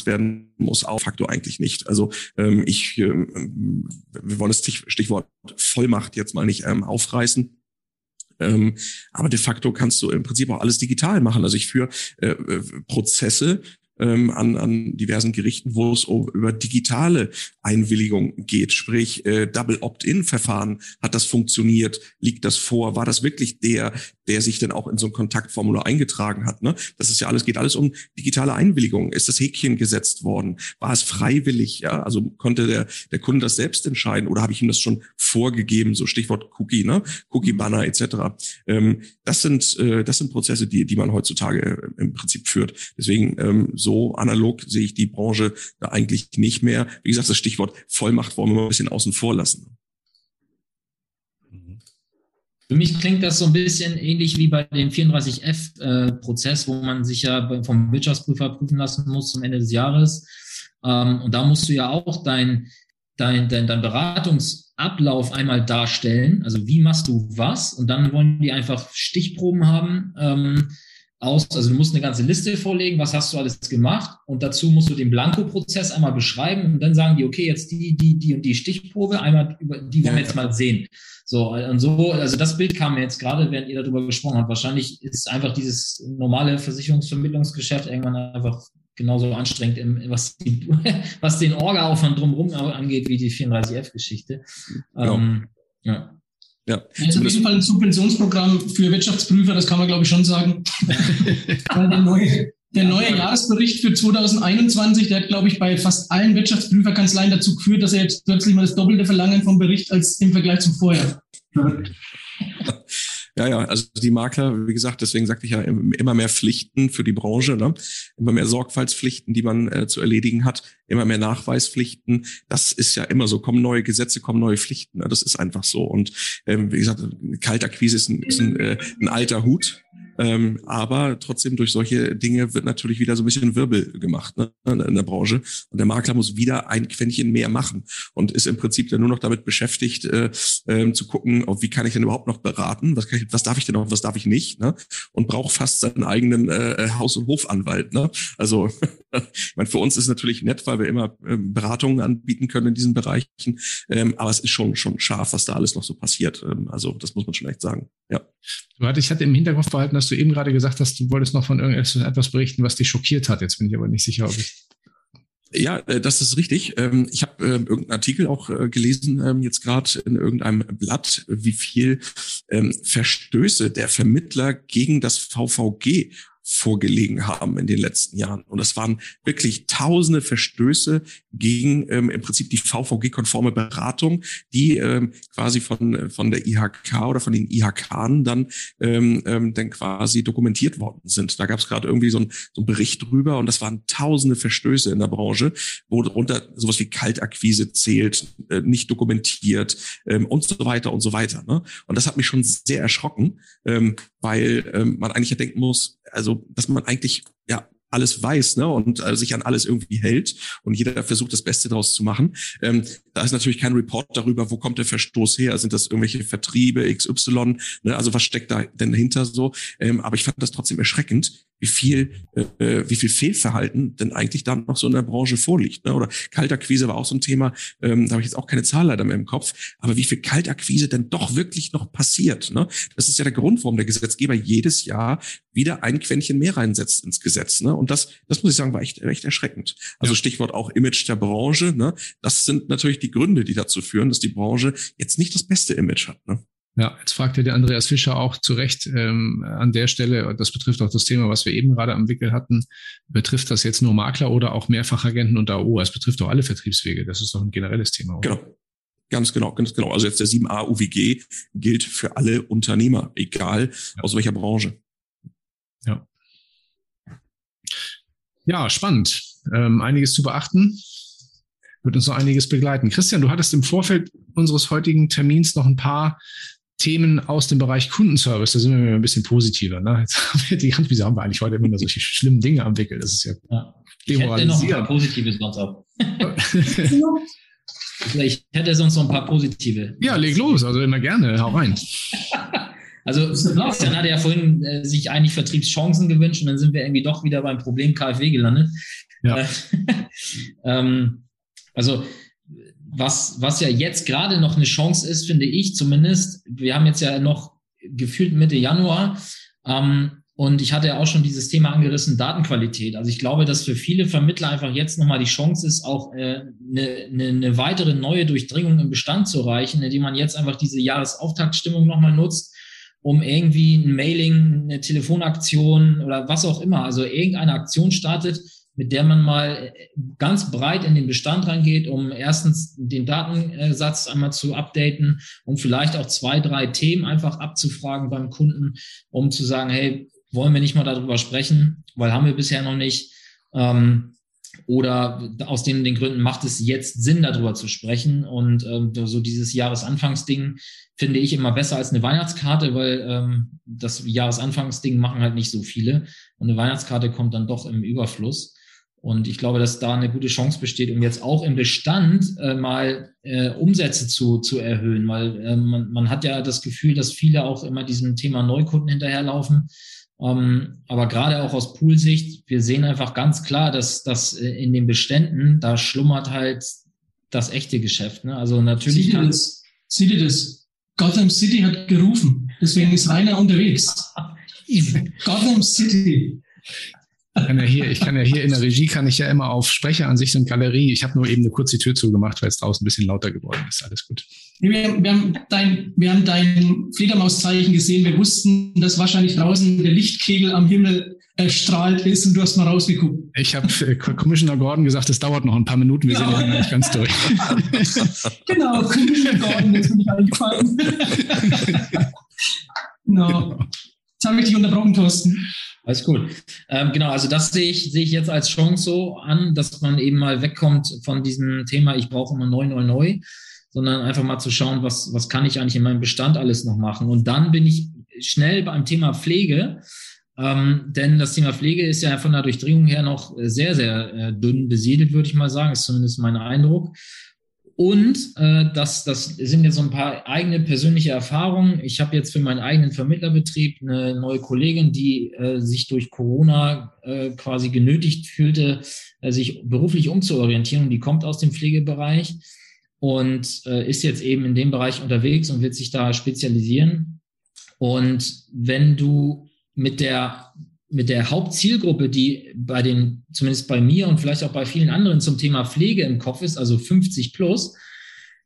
werden muss, auch Faktor eigentlich nicht. Also ähm, ich, ähm, wir wollen das Stichwort Vollmacht jetzt mal nicht ähm, aufreißen. Ähm, aber de facto kannst du im Prinzip auch alles digital machen. Also ich führe äh, äh Prozesse ähm, an, an diversen Gerichten, wo es über digitale Einwilligung geht, sprich äh, Double Opt-in-Verfahren. Hat das funktioniert? Liegt das vor? War das wirklich der, der sich dann auch in so ein Kontaktformular eingetragen hat? Ne? Das ist ja alles, geht alles um digitale Einwilligung. Ist das Häkchen gesetzt worden? War es freiwillig? Ja, also konnte der, der Kunde das selbst entscheiden oder habe ich ihm das schon vorgegeben? So Stichwort Cookie, ne? Cookie-Banner etc. Ähm, das sind, äh, das sind Prozesse, die, die man heutzutage im Prinzip führt. Deswegen ähm, so analog sehe ich die Branche da eigentlich nicht mehr. Wie gesagt, das Stichwort Vollmacht wollen wir mal ein bisschen außen vor lassen. Für mich klingt das so ein bisschen ähnlich wie bei dem 34F-Prozess, äh, wo man sich ja vom Wirtschaftsprüfer prüfen lassen muss zum Ende des Jahres. Ähm, und da musst du ja auch dein, dein, dein, dein Beratungsablauf einmal darstellen. Also wie machst du was? Und dann wollen die einfach Stichproben haben. Aus, also du musst eine ganze Liste vorlegen, was hast du alles gemacht und dazu musst du den Blanko-Prozess einmal beschreiben und dann sagen die, okay, jetzt die, die, die und die Stichprobe, einmal über, die wollen wir jetzt mal sehen. So, und so, also das Bild kam mir jetzt gerade, während ihr darüber gesprochen habt. Wahrscheinlich ist einfach dieses normale Versicherungsvermittlungsgeschäft irgendwann einfach genauso anstrengend, im, was, die, was den Orga-Aufwand drumherum angeht, wie die 34F-Geschichte. Ja. Ähm, ja. Ja. Ist auf jeden Fall ein Subventionsprogramm für Wirtschaftsprüfer, das kann man glaube ich schon sagen. der neue, der neue Jahresbericht für 2021, der hat glaube ich bei fast allen Wirtschaftsprüferkanzleien dazu geführt, dass er jetzt plötzlich mal das Doppelte verlangen vom Bericht als im Vergleich zum Vorjahr. Ja, ja, also die Makler, wie gesagt, deswegen sagte ich ja immer mehr Pflichten für die Branche, ne? immer mehr Sorgfaltspflichten, die man äh, zu erledigen hat, immer mehr Nachweispflichten. Das ist ja immer so, kommen neue Gesetze, kommen neue Pflichten. Ne? Das ist einfach so. Und ähm, wie gesagt, Kaltakquise ist ein, ist ein, äh, ein alter Hut. Ähm, aber trotzdem durch solche Dinge wird natürlich wieder so ein bisschen Wirbel gemacht ne, in der Branche. Und der Makler muss wieder ein Quäntchen mehr machen und ist im Prinzip dann nur noch damit beschäftigt, äh, äh, zu gucken, wie kann ich denn überhaupt noch beraten, was, ich, was darf ich denn noch, was darf ich nicht, ne? Und braucht fast seinen eigenen äh, Haus- und Hofanwalt. Ne? Also ich meine, für uns ist natürlich nett, weil wir immer ähm, Beratungen anbieten können in diesen Bereichen. Ähm, aber es ist schon, schon scharf, was da alles noch so passiert. Ähm, also das muss man schon echt sagen. Ja. Ich hatte im Hinterkopf behalten, dass du eben gerade gesagt hast, du wolltest noch von irgendetwas berichten, was dich schockiert hat. Jetzt bin ich aber nicht sicher, ob ich Ja, äh, das ist richtig. Ähm, ich habe äh, irgendeinen Artikel auch äh, gelesen, ähm, jetzt gerade in irgendeinem Blatt, wie viel ähm, Verstöße der Vermittler gegen das VVG vorgelegen haben in den letzten Jahren. Und es waren wirklich tausende Verstöße gegen ähm, im Prinzip die VVG-konforme Beratung, die ähm, quasi von, von der IHK oder von den IHK dann, ähm, ähm, dann quasi dokumentiert worden sind. Da gab es gerade irgendwie so ein, so ein Bericht drüber und das waren tausende Verstöße in der Branche, wo darunter sowas wie Kaltakquise zählt, äh, nicht dokumentiert ähm, und so weiter und so weiter. Ne? Und das hat mich schon sehr erschrocken, ähm, weil ähm, man eigentlich ja denken muss, also dass man eigentlich ja alles weiß ne, und äh, sich an alles irgendwie hält und jeder versucht das Beste daraus zu machen. Ähm, da ist natürlich kein Report darüber, wo kommt der Verstoß her? Sind das irgendwelche Vertriebe XY? Ne? Also was steckt da denn dahinter so? Ähm, aber ich fand das trotzdem erschreckend, wie viel, äh, wie viel Fehlverhalten denn eigentlich dann noch so in der Branche vorliegt. Ne? Oder Kaltakquise war auch so ein Thema, ähm, da habe ich jetzt auch keine Zahl leider mehr im Kopf, aber wie viel Kaltakquise denn doch wirklich noch passiert. Ne? Das ist ja der Grund, warum der Gesetzgeber jedes Jahr wieder ein Quäntchen mehr reinsetzt ins Gesetz. Ne? Und das, das muss ich sagen, war echt, echt erschreckend. Also ja. Stichwort auch Image der Branche. Ne? Das sind natürlich die Gründe, die dazu führen, dass die Branche jetzt nicht das beste Image hat. Ne? Ja, jetzt fragt ja der Andreas Fischer auch zu Recht ähm, an der Stelle, das betrifft auch das Thema, was wir eben gerade am Wickel hatten, betrifft das jetzt nur Makler oder auch Mehrfachagenten und AO? Es betrifft doch alle Vertriebswege. Das ist doch ein generelles Thema. Oder? Genau. Ganz genau, ganz genau. Also jetzt der 7a UWG gilt für alle Unternehmer, egal ja. aus welcher Branche. Ja. Ja, spannend. Ähm, einiges zu beachten wird uns noch einiges begleiten. Christian, du hattest im Vorfeld unseres heutigen Termins noch ein paar Themen aus dem Bereich Kundenservice. Da sind wir ein bisschen positiver. Ne? Jetzt haben wir die ganze, wieso haben wir eigentlich heute immer solche schlimmen Dinge am Wickel? Das ist ja, ja. Ich hätte noch ein paar positive sonst auch. ich hätte sonst noch ein paar positive. Ja, leg los. Also immer gerne. Hau rein. Also Christian hatte ja vorhin äh, sich eigentlich Vertriebschancen gewünscht und dann sind wir irgendwie doch wieder beim Problem KfW gelandet. Ja. Äh, ähm, also was, was ja jetzt gerade noch eine Chance ist, finde ich zumindest. Wir haben jetzt ja noch gefühlt Mitte Januar. Ähm, und ich hatte ja auch schon dieses Thema angerissen, Datenqualität. Also ich glaube, dass für viele Vermittler einfach jetzt nochmal die Chance ist, auch äh, eine, eine, eine weitere neue Durchdringung im Bestand zu erreichen, indem man jetzt einfach diese Jahresauftaktstimmung nochmal nutzt, um irgendwie ein Mailing, eine Telefonaktion oder was auch immer, also irgendeine Aktion startet, mit der man mal äh, ganz breit in den Bestand reingeht, um erstens den Datensatz einmal zu updaten, um vielleicht auch zwei, drei Themen einfach abzufragen beim Kunden, um zu sagen, hey, wollen wir nicht mal darüber sprechen, weil haben wir bisher noch nicht. Ähm, oder aus den, den Gründen macht es jetzt Sinn, darüber zu sprechen. Und ähm, so dieses Jahresanfangsding finde ich immer besser als eine Weihnachtskarte, weil ähm, das Jahresanfangsding machen halt nicht so viele. Und eine Weihnachtskarte kommt dann doch im Überfluss. Und ich glaube, dass da eine gute Chance besteht, um jetzt auch im Bestand äh, mal äh, Umsätze zu, zu erhöhen, weil äh, man, man hat ja das Gefühl, dass viele auch immer diesem Thema Neukunden hinterherlaufen. Ähm, aber gerade auch aus Poolsicht, wir sehen einfach ganz klar, dass, dass äh, in den Beständen, da schlummert halt das echte Geschäft. Ne? Also natürlich. Sieh dir, das, sieh dir das. Gotham City hat gerufen. Deswegen ist Rainer unterwegs. Gotham City kann ja hier, ich kann ja hier in der Regie kann ich ja immer auf Sprecheransicht und Galerie. Ich habe nur eben eine kurze Tür zugemacht, weil es draußen ein bisschen lauter geworden ist. Alles gut. Wir, wir haben dein, wir haben dein Fledermauszeichen gesehen. Wir wussten, dass wahrscheinlich draußen der Lichtkegel am Himmel erstrahlt ist und du hast mal rausgeguckt. Ich habe äh, Commissioner Gordon gesagt, es dauert noch ein paar Minuten, wir genau. sind ja noch nicht ganz durch. genau, Commissioner Gordon, jetzt bin ich eingefallen. genau. Jetzt habe ich dich unterbrochen, Thorsten. Alles cool. Ähm, genau, also das sehe ich, sehe ich jetzt als Chance so an, dass man eben mal wegkommt von diesem Thema, ich brauche immer neu, neu, neu, sondern einfach mal zu schauen, was, was kann ich eigentlich in meinem Bestand alles noch machen. Und dann bin ich schnell beim Thema Pflege, ähm, denn das Thema Pflege ist ja von der Durchdringung her noch sehr, sehr äh, dünn besiedelt, würde ich mal sagen, ist zumindest mein Eindruck. Und äh, das, das sind jetzt so ein paar eigene persönliche Erfahrungen. Ich habe jetzt für meinen eigenen Vermittlerbetrieb eine neue Kollegin, die äh, sich durch Corona äh, quasi genötigt fühlte, äh, sich beruflich umzuorientieren. Die kommt aus dem Pflegebereich und äh, ist jetzt eben in dem Bereich unterwegs und wird sich da spezialisieren. Und wenn du mit der mit der Hauptzielgruppe, die bei den, zumindest bei mir und vielleicht auch bei vielen anderen zum Thema Pflege im Kopf ist, also 50 plus,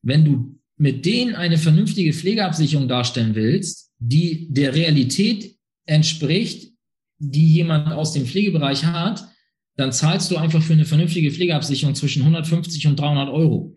wenn du mit denen eine vernünftige Pflegeabsicherung darstellen willst, die der Realität entspricht, die jemand aus dem Pflegebereich hat, dann zahlst du einfach für eine vernünftige Pflegeabsicherung zwischen 150 und 300 Euro.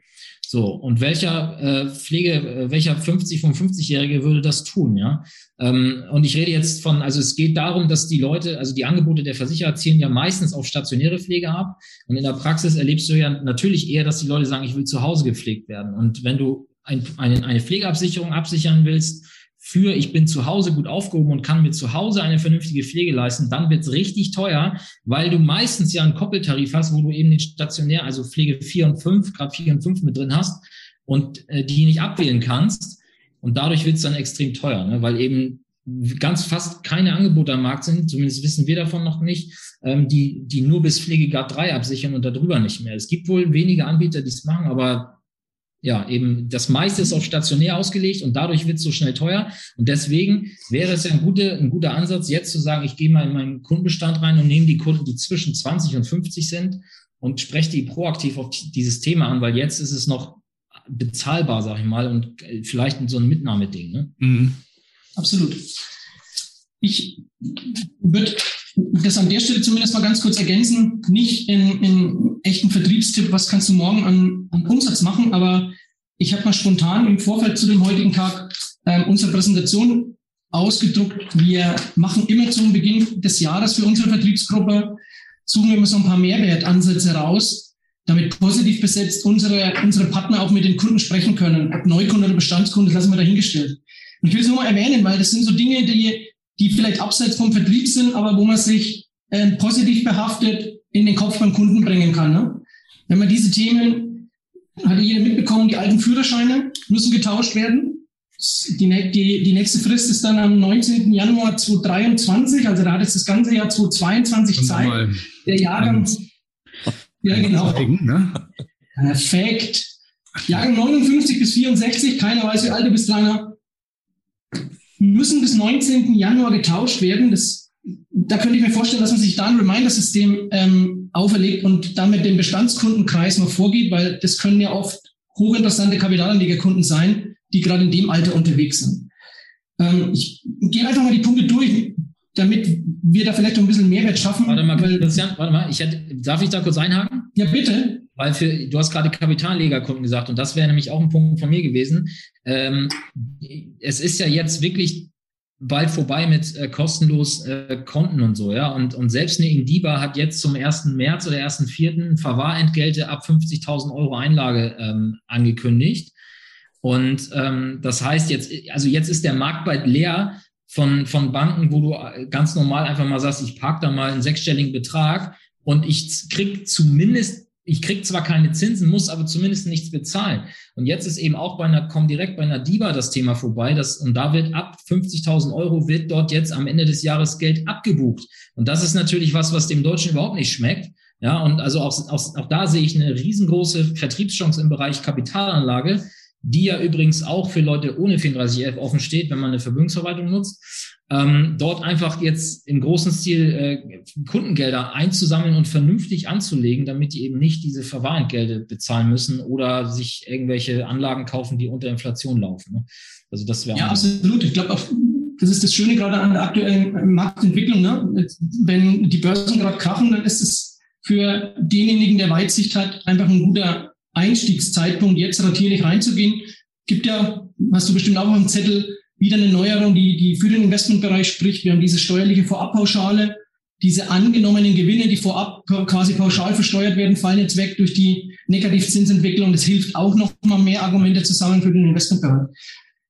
So, und welcher äh, Pflege, äh, welcher 50, 55-Jährige würde das tun, ja? Ähm, und ich rede jetzt von, also es geht darum, dass die Leute, also die Angebote der Versicherer zielen ja meistens auf stationäre Pflege ab. Und in der Praxis erlebst du ja natürlich eher, dass die Leute sagen, ich will zu Hause gepflegt werden. Und wenn du ein, eine, eine Pflegeabsicherung absichern willst, für ich bin zu Hause gut aufgehoben und kann mir zu Hause eine vernünftige Pflege leisten, dann wird es richtig teuer, weil du meistens ja einen Koppeltarif hast, wo du eben den stationär, also Pflege 4 und 5, gerade 4 und 5 mit drin hast und äh, die nicht abwählen kannst. Und dadurch wird es dann extrem teuer, ne? weil eben ganz fast keine Angebote am Markt sind, zumindest wissen wir davon noch nicht, ähm, die, die nur bis Pflegegrad 3 absichern und darüber nicht mehr. Es gibt wohl wenige Anbieter, die es machen, aber ja, eben das meiste ist auf stationär ausgelegt und dadurch wird es so schnell teuer. Und deswegen wäre es ja ein guter, ein guter Ansatz, jetzt zu sagen, ich gehe mal in meinen Kundenbestand rein und nehme die Kunden, die zwischen 20 und 50 sind und spreche die proaktiv auf dieses Thema an, weil jetzt ist es noch bezahlbar, sag ich mal, und äh, vielleicht so ein Mitnahmeding. Ne? Mhm. Absolut. Ich würde das an der Stelle zumindest mal ganz kurz ergänzen, nicht in, in echten Vertriebstipp, was kannst du morgen an, an Umsatz machen, aber ich habe mal spontan im Vorfeld zu dem heutigen Tag äh, unsere Präsentation ausgedruckt. Wir machen immer zum Beginn des Jahres für unsere Vertriebsgruppe, suchen wir immer so ein paar Mehrwertansätze raus, damit positiv besetzt unsere, unsere Partner auch mit den Kunden sprechen können. Ob Neukunde oder Bestandskunde, das lassen wir dahingestellt. Und ich will es nur mal erwähnen, weil das sind so Dinge, die die vielleicht abseits vom Vertrieb sind, aber wo man sich äh, positiv behaftet in den Kopf beim Kunden bringen kann. Ne? Wenn man diese Themen, hat jeder mitbekommen, die alten Führerscheine müssen getauscht werden. Die, die, die nächste Frist ist dann am 19. Januar 2023, also da hat es das ganze Jahr 2022 Zeit. Der Jahrgang. Ja, genau. Zeigen, ne? Perfekt. Jahrgang 59 bis 64, keiner weiß, wie alt du bist, Langer müssen bis 19. Januar getauscht werden. Das, da könnte ich mir vorstellen, dass man sich da ein Reminder-System ähm, auferlegt und damit den Bestandskundenkreis noch vorgeht, weil das können ja oft hochinteressante Kapitalanlegerkunden sein, die gerade in dem Alter unterwegs sind. Ähm, ich gehe einfach mal die Punkte durch, damit wir da vielleicht noch ein bisschen Mehrwert schaffen. Warte mal, Christian, warte mal, ich hätte, darf ich da kurz einhaken? Ja, bitte. Weil für, du hast gerade Kapitallegerkunden gesagt und das wäre nämlich auch ein Punkt von mir gewesen. Ähm, es ist ja jetzt wirklich bald vorbei mit äh, kostenlos äh, Konten und so, ja. Und, und selbst eine Indiba hat jetzt zum 1. März oder 1.4. Verwahrentgelte ab 50.000 Euro Einlage ähm, angekündigt. Und ähm, das heißt jetzt, also jetzt ist der Markt bald leer von, von Banken, wo du äh, ganz normal einfach mal sagst, ich park da mal einen sechsstelligen Betrag und ich krieg zumindest ich krieg zwar keine Zinsen, muss aber zumindest nichts bezahlen. Und jetzt ist eben auch bei einer, kommt direkt bei einer DIBA das Thema vorbei, dass, und da wird ab 50.000 Euro wird dort jetzt am Ende des Jahres Geld abgebucht. Und das ist natürlich was, was dem Deutschen überhaupt nicht schmeckt. Ja, und also auch, auch, auch da sehe ich eine riesengroße Vertriebschance im Bereich Kapitalanlage, die ja übrigens auch für Leute ohne 34F offen steht, wenn man eine Vermögensverwaltung nutzt ähm, dort einfach jetzt im großen Stil äh, Kundengelder einzusammeln und vernünftig anzulegen, damit die eben nicht diese Verwahrentgelte bezahlen müssen oder sich irgendwelche Anlagen kaufen, die unter Inflation laufen. Ne? Also das wäre ja absolut. Ich glaube auch, das ist das Schöne gerade an der aktuellen Marktentwicklung. Ne? Wenn die Börsen gerade krachen, dann ist es für denjenigen, der Weitsicht hat, einfach ein guter Einstiegszeitpunkt, jetzt ratierlich reinzugehen. Gibt ja, hast du bestimmt auch auf dem Zettel, wieder eine Neuerung, die, die für den Investmentbereich spricht. Wir haben diese steuerliche Vorabpauschale. Diese angenommenen Gewinne, die vorab quasi pauschal versteuert werden, fallen jetzt weg durch die Negativzinsentwicklung. Das hilft auch noch mal mehr Argumente zusammen für den Investmentbereich.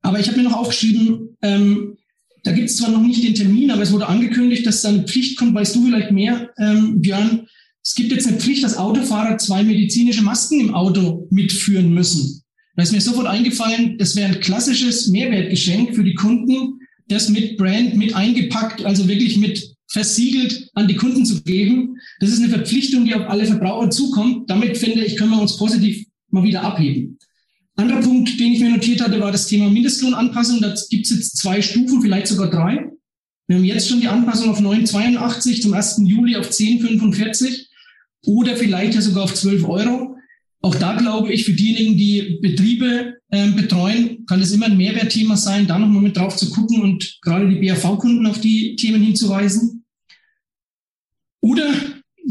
Aber ich habe mir noch aufgeschrieben, ähm, da gibt es zwar noch nicht den Termin, aber es wurde angekündigt, dass da eine Pflicht kommt. Weißt du vielleicht mehr, ähm, Björn? Es gibt jetzt eine Pflicht, dass Autofahrer zwei medizinische Masken im Auto mitführen müssen. Da ist mir sofort eingefallen, das wäre ein klassisches Mehrwertgeschenk für die Kunden, das mit Brand, mit eingepackt, also wirklich mit versiegelt an die Kunden zu geben. Das ist eine Verpflichtung, die auf alle Verbraucher zukommt. Damit finde ich, können wir uns positiv mal wieder abheben. Anderer Punkt, den ich mir notiert hatte, war das Thema Mindestlohnanpassung. Da gibt es jetzt zwei Stufen, vielleicht sogar drei. Wir haben jetzt schon die Anpassung auf 9,82 zum 1. Juli auf 10,45 oder vielleicht ja sogar auf 12 Euro. Auch da glaube ich, für diejenigen, die Betriebe äh, betreuen, kann es immer ein Mehrwertthema sein, da nochmal mit drauf zu gucken und gerade die BAV-Kunden auf die Themen hinzuweisen. Oder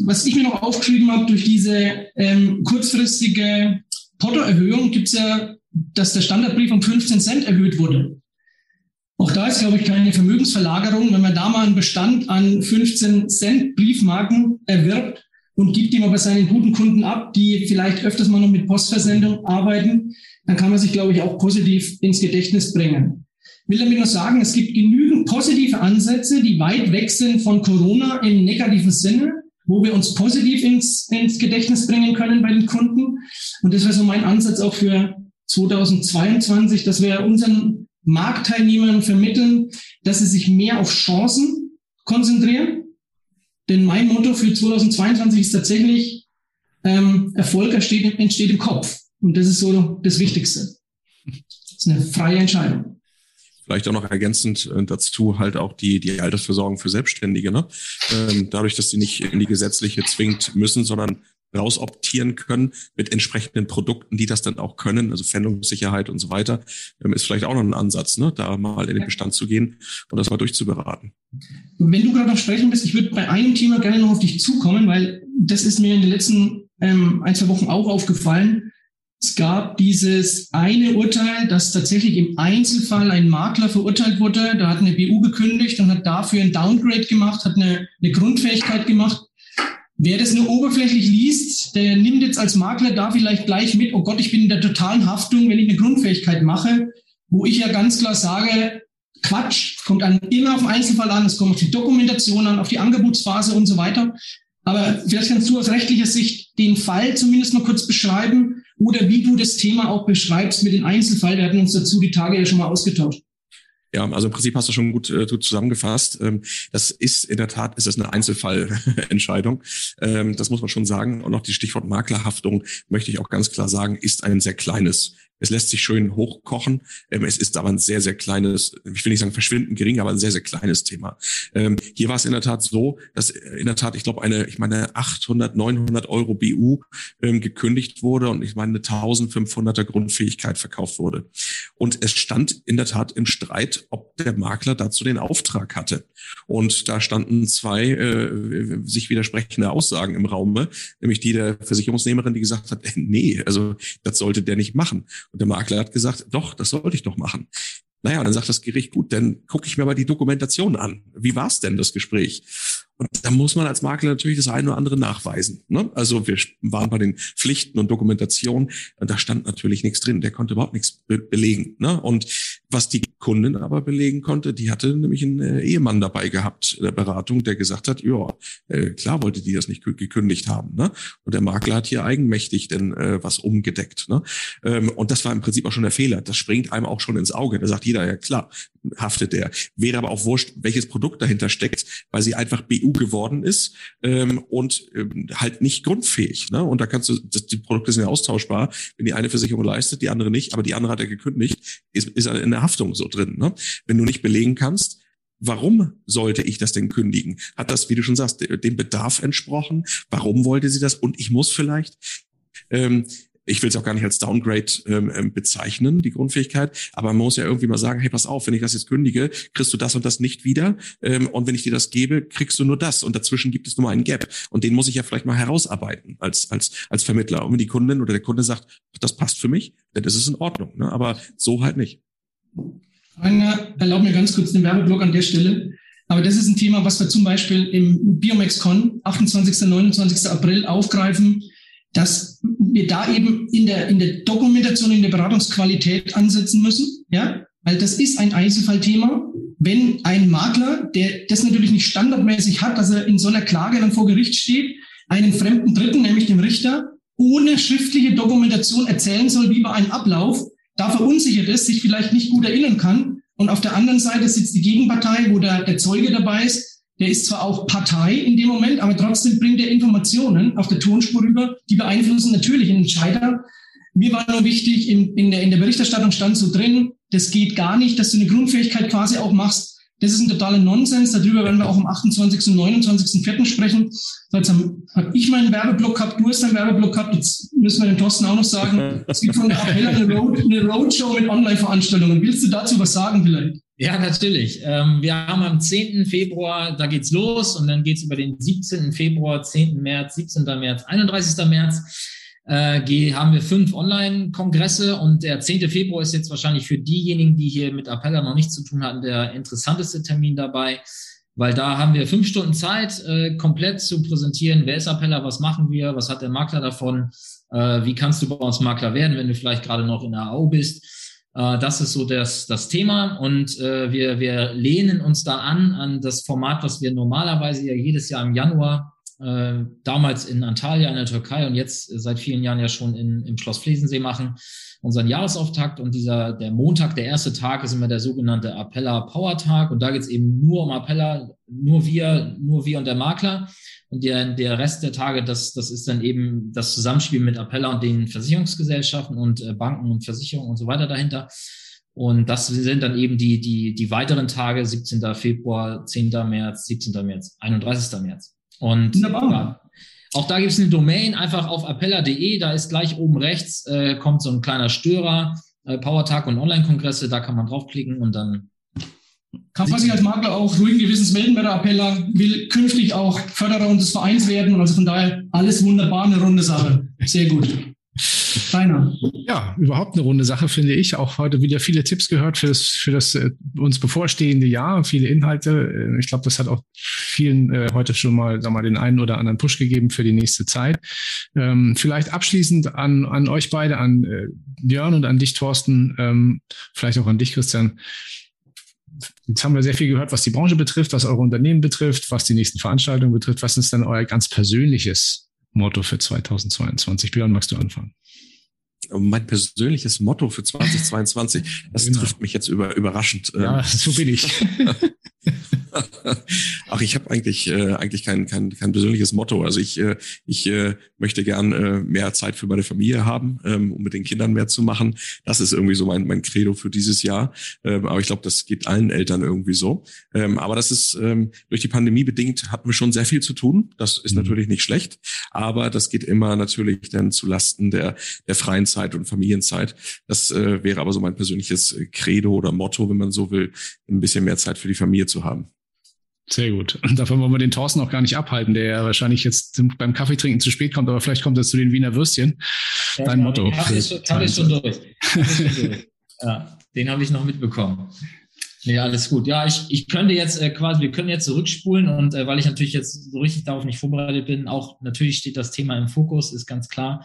was ich mir noch aufgeschrieben habe, durch diese ähm, kurzfristige Portoerhöhung gibt es ja, dass der Standardbrief um 15 Cent erhöht wurde. Auch da ist, glaube ich, keine Vermögensverlagerung. Wenn man da mal einen Bestand an 15 Cent Briefmarken erwirbt und gibt ihm aber seinen guten Kunden ab, die vielleicht öfters mal noch mit Postversendung arbeiten, dann kann man sich, glaube ich, auch positiv ins Gedächtnis bringen. Ich will damit nur sagen, es gibt genügend positive Ansätze, die weit weg sind von Corona im negativen Sinne wo wir uns positiv ins, ins Gedächtnis bringen können bei den Kunden. Und das wäre so mein Ansatz auch für 2022, dass wir unseren Marktteilnehmern vermitteln, dass sie sich mehr auf Chancen konzentrieren. Denn mein Motto für 2022 ist tatsächlich, ähm, Erfolg entsteht, entsteht im Kopf. Und das ist so das Wichtigste. Das ist eine freie Entscheidung. Vielleicht auch noch ergänzend äh, dazu halt auch die, die Altersversorgung für Selbstständige. Ne? Ähm, dadurch, dass sie nicht in die gesetzliche zwingt müssen, sondern rausoptieren können mit entsprechenden Produkten, die das dann auch können, also Fendungssicherheit und so weiter, ähm, ist vielleicht auch noch ein Ansatz, ne? da mal in den Bestand zu gehen und das mal durchzuberaten. Wenn du gerade noch sprechen bist, ich würde bei einem Thema gerne noch auf dich zukommen, weil das ist mir in den letzten ähm, ein, zwei Wochen auch aufgefallen. Es gab dieses eine Urteil, dass tatsächlich im Einzelfall ein Makler verurteilt wurde. Da hat eine BU gekündigt und hat dafür ein Downgrade gemacht, hat eine, eine Grundfähigkeit gemacht. Wer das nur oberflächlich liest, der nimmt jetzt als Makler da vielleicht gleich mit, oh Gott, ich bin in der totalen Haftung, wenn ich eine Grundfähigkeit mache, wo ich ja ganz klar sage, Quatsch, kommt an, immer auf den Einzelfall an, es kommt auf die Dokumentation an, auf die Angebotsphase und so weiter. Aber vielleicht kannst du aus rechtlicher Sicht den Fall zumindest mal kurz beschreiben oder wie du das Thema auch beschreibst mit dem Einzelfall. Wir hatten uns dazu die Tage ja schon mal ausgetauscht. Ja, also im Prinzip hast du schon gut, äh, gut zusammengefasst. Ähm, das ist in der Tat, ist das eine Einzelfallentscheidung. Ähm, das muss man schon sagen. Und noch die Stichwort Maklerhaftung möchte ich auch ganz klar sagen, ist ein sehr kleines es lässt sich schön hochkochen. Ähm, es ist aber ein sehr, sehr kleines, ich will nicht sagen verschwindend gering, aber ein sehr, sehr kleines Thema. Ähm, hier war es in der Tat so, dass in der Tat, ich glaube, eine, ich meine, 800, 900 Euro BU ähm, gekündigt wurde und ich meine, eine 1500er Grundfähigkeit verkauft wurde. Und es stand in der Tat im Streit, ob der Makler dazu den Auftrag hatte. Und da standen zwei äh, sich widersprechende Aussagen im Raume, nämlich die der Versicherungsnehmerin, die gesagt hat, nee, also das sollte der nicht machen. Und der Makler hat gesagt, doch, das sollte ich doch machen. Naja, dann sagt das Gericht, gut, dann gucke ich mir mal die Dokumentation an. Wie war es denn, das Gespräch? Und da muss man als Makler natürlich das eine oder andere nachweisen. Ne? Also wir waren bei den Pflichten und Dokumentationen da stand natürlich nichts drin. Der konnte überhaupt nichts be belegen. Ne? Und was die Kundin aber belegen konnte, die hatte nämlich einen äh, Ehemann dabei gehabt in der Beratung, der gesagt hat, ja, äh, klar wollte die das nicht gekündigt haben. Ne? Und der Makler hat hier eigenmächtig denn äh, was umgedeckt. Ne? Ähm, und das war im Prinzip auch schon der Fehler. Das springt einem auch schon ins Auge. Da sagt jeder, ja klar, haftet der. Wäre aber auch wurscht, welches Produkt dahinter steckt, weil sie einfach BU geworden ist ähm, und ähm, halt nicht grundfähig. Ne? Und da kannst du, das, die Produkte sind ja austauschbar. Wenn die eine Versicherung leistet, die andere nicht, aber die andere hat er gekündigt, ist, ist in der Haftung so drin. Ne? Wenn du nicht belegen kannst, Warum sollte ich das denn kündigen? Hat das, wie du schon sagst, dem Bedarf entsprochen? Warum wollte sie das? Und ich muss vielleicht ähm, ich will es auch gar nicht als Downgrade ähm, ähm, bezeichnen, die Grundfähigkeit, aber man muss ja irgendwie mal sagen, hey, pass auf, wenn ich das jetzt kündige, kriegst du das und das nicht wieder. Ähm, und wenn ich dir das gebe, kriegst du nur das. Und dazwischen gibt es nur mal einen Gap. Und den muss ich ja vielleicht mal herausarbeiten als, als, als Vermittler. Und wenn die Kundin oder der Kunde sagt, das passt für mich, dann ist es in Ordnung. Ne? Aber so halt nicht. Rainer, erlaub mir ganz kurz den Werbeblock an der Stelle. Aber das ist ein Thema, was wir zum Beispiel im BiomexCon 28. 29. April aufgreifen dass wir da eben in der, in der Dokumentation, in der Beratungsqualität ansetzen müssen, ja, weil das ist ein Einzelfallthema. Wenn ein Makler, der das natürlich nicht standardmäßig hat, dass er in so einer Klage dann vor Gericht steht, einen fremden Dritten, nämlich dem Richter, ohne schriftliche Dokumentation erzählen soll, wie war ein Ablauf, da verunsichert ist, sich vielleicht nicht gut erinnern kann. Und auf der anderen Seite sitzt die Gegenpartei, wo der, der Zeuge dabei ist, der ist zwar auch Partei in dem Moment, aber trotzdem bringt er Informationen auf der Tonspur rüber, die beeinflussen natürlich den Entscheider. Mir war nur wichtig, in, in, der, in der Berichterstattung stand so drin, das geht gar nicht, dass du eine Grundfähigkeit quasi auch machst, Das ist ein totaler Nonsens. Darüber werden wir auch am 28. und 29.04. sprechen. Jetzt habe hab ich meinen Werbeblock gehabt, du hast deinen Werbeblock gehabt. Jetzt müssen wir den Thorsten auch noch sagen. Es gibt von der Appella eine, Road, eine Roadshow mit Online-Veranstaltungen. Willst du dazu was sagen vielleicht? Ja, natürlich. Ähm, wir haben am 10. Februar, da geht's los und dann geht's über den 17. Februar, 10. März, 17. März, 31. März äh, haben wir fünf Online-Kongresse und der 10. Februar ist jetzt wahrscheinlich für diejenigen, die hier mit Appella noch nichts zu tun hatten, der interessanteste Termin dabei, weil da haben wir fünf Stunden Zeit, äh, komplett zu präsentieren, wer ist Appella, was machen wir, was hat der Makler davon, äh, wie kannst du bei uns Makler werden, wenn du vielleicht gerade noch in der AO bist. Äh, das ist so das, das Thema und äh, wir, wir lehnen uns da an, an das Format, was wir normalerweise ja jedes Jahr im Januar äh, damals in Antalya in der Türkei und jetzt seit vielen Jahren ja schon in, im Schloss Flesensee machen, unseren Jahresauftakt. Und dieser, der Montag, der erste Tag, ist immer der sogenannte Appella Power Tag. Und da geht es eben nur um Appella, nur wir, nur wir und der Makler. Und der, der Rest der Tage, das, das ist dann eben das Zusammenspiel mit Appella und den Versicherungsgesellschaften und äh, Banken und Versicherungen und so weiter dahinter. Und das sind dann eben die, die, die weiteren Tage, 17. Februar, 10. März, 17. März, 31. März. Und ja, auch da gibt es eine Domain, einfach auf appella.de, da ist gleich oben rechts, äh, kommt so ein kleiner Störer, äh, Powertag und Online-Kongresse, da kann man draufklicken und dann. Kann man sich als Makler auch ruhigen Gewissens melden bei der Appella, will künftig auch Förderer unseres Vereins werden also von daher alles wunderbar, eine runde Sache. Sehr gut. Keiner. Ja, überhaupt eine runde Sache, finde ich. Auch heute wieder viele Tipps gehört für das, für das äh, uns bevorstehende Jahr, viele Inhalte. Äh, ich glaube, das hat auch vielen äh, heute schon mal, sag mal, den einen oder anderen Push gegeben für die nächste Zeit. Ähm, vielleicht abschließend an, an euch beide, an äh, Björn und an dich, Thorsten, ähm, vielleicht auch an dich, Christian. Jetzt haben wir sehr viel gehört, was die Branche betrifft, was eure Unternehmen betrifft, was die nächsten Veranstaltungen betrifft. Was ist denn euer ganz persönliches Motto für 2022? Björn, magst du anfangen? Mein persönliches Motto für 2022, das genau. trifft mich jetzt über, überraschend. Ja, ähm. so bin ich. Ach, ich habe eigentlich äh, eigentlich kein, kein kein persönliches Motto. Also ich äh, ich äh, möchte gern äh, mehr Zeit für meine Familie haben, ähm, um mit den Kindern mehr zu machen. Das ist irgendwie so mein mein Credo für dieses Jahr. Ähm, aber ich glaube, das geht allen Eltern irgendwie so. Ähm, aber das ist ähm, durch die Pandemie bedingt hatten wir schon sehr viel zu tun. Das ist mhm. natürlich nicht schlecht, aber das geht immer natürlich dann zu Lasten der der freien Zeit und Familienzeit. Das äh, wäre aber so mein persönliches Credo oder Motto, wenn man so will, ein bisschen mehr Zeit für die Familie zu haben. Sehr gut. Davon wollen wir den Thorsten auch gar nicht abhalten, der ja wahrscheinlich jetzt beim Kaffeetrinken zu spät kommt, aber vielleicht kommt er zu den Wiener Würstchen. Dein Motto. Kaffee ist, Kaffee ist schon durch. Ja, den habe ich noch mitbekommen. Nee, alles gut. Ja, ich, ich könnte jetzt äh, quasi, wir können jetzt zurückspulen und äh, weil ich natürlich jetzt so richtig darauf nicht vorbereitet bin, auch natürlich steht das Thema im Fokus, ist ganz klar.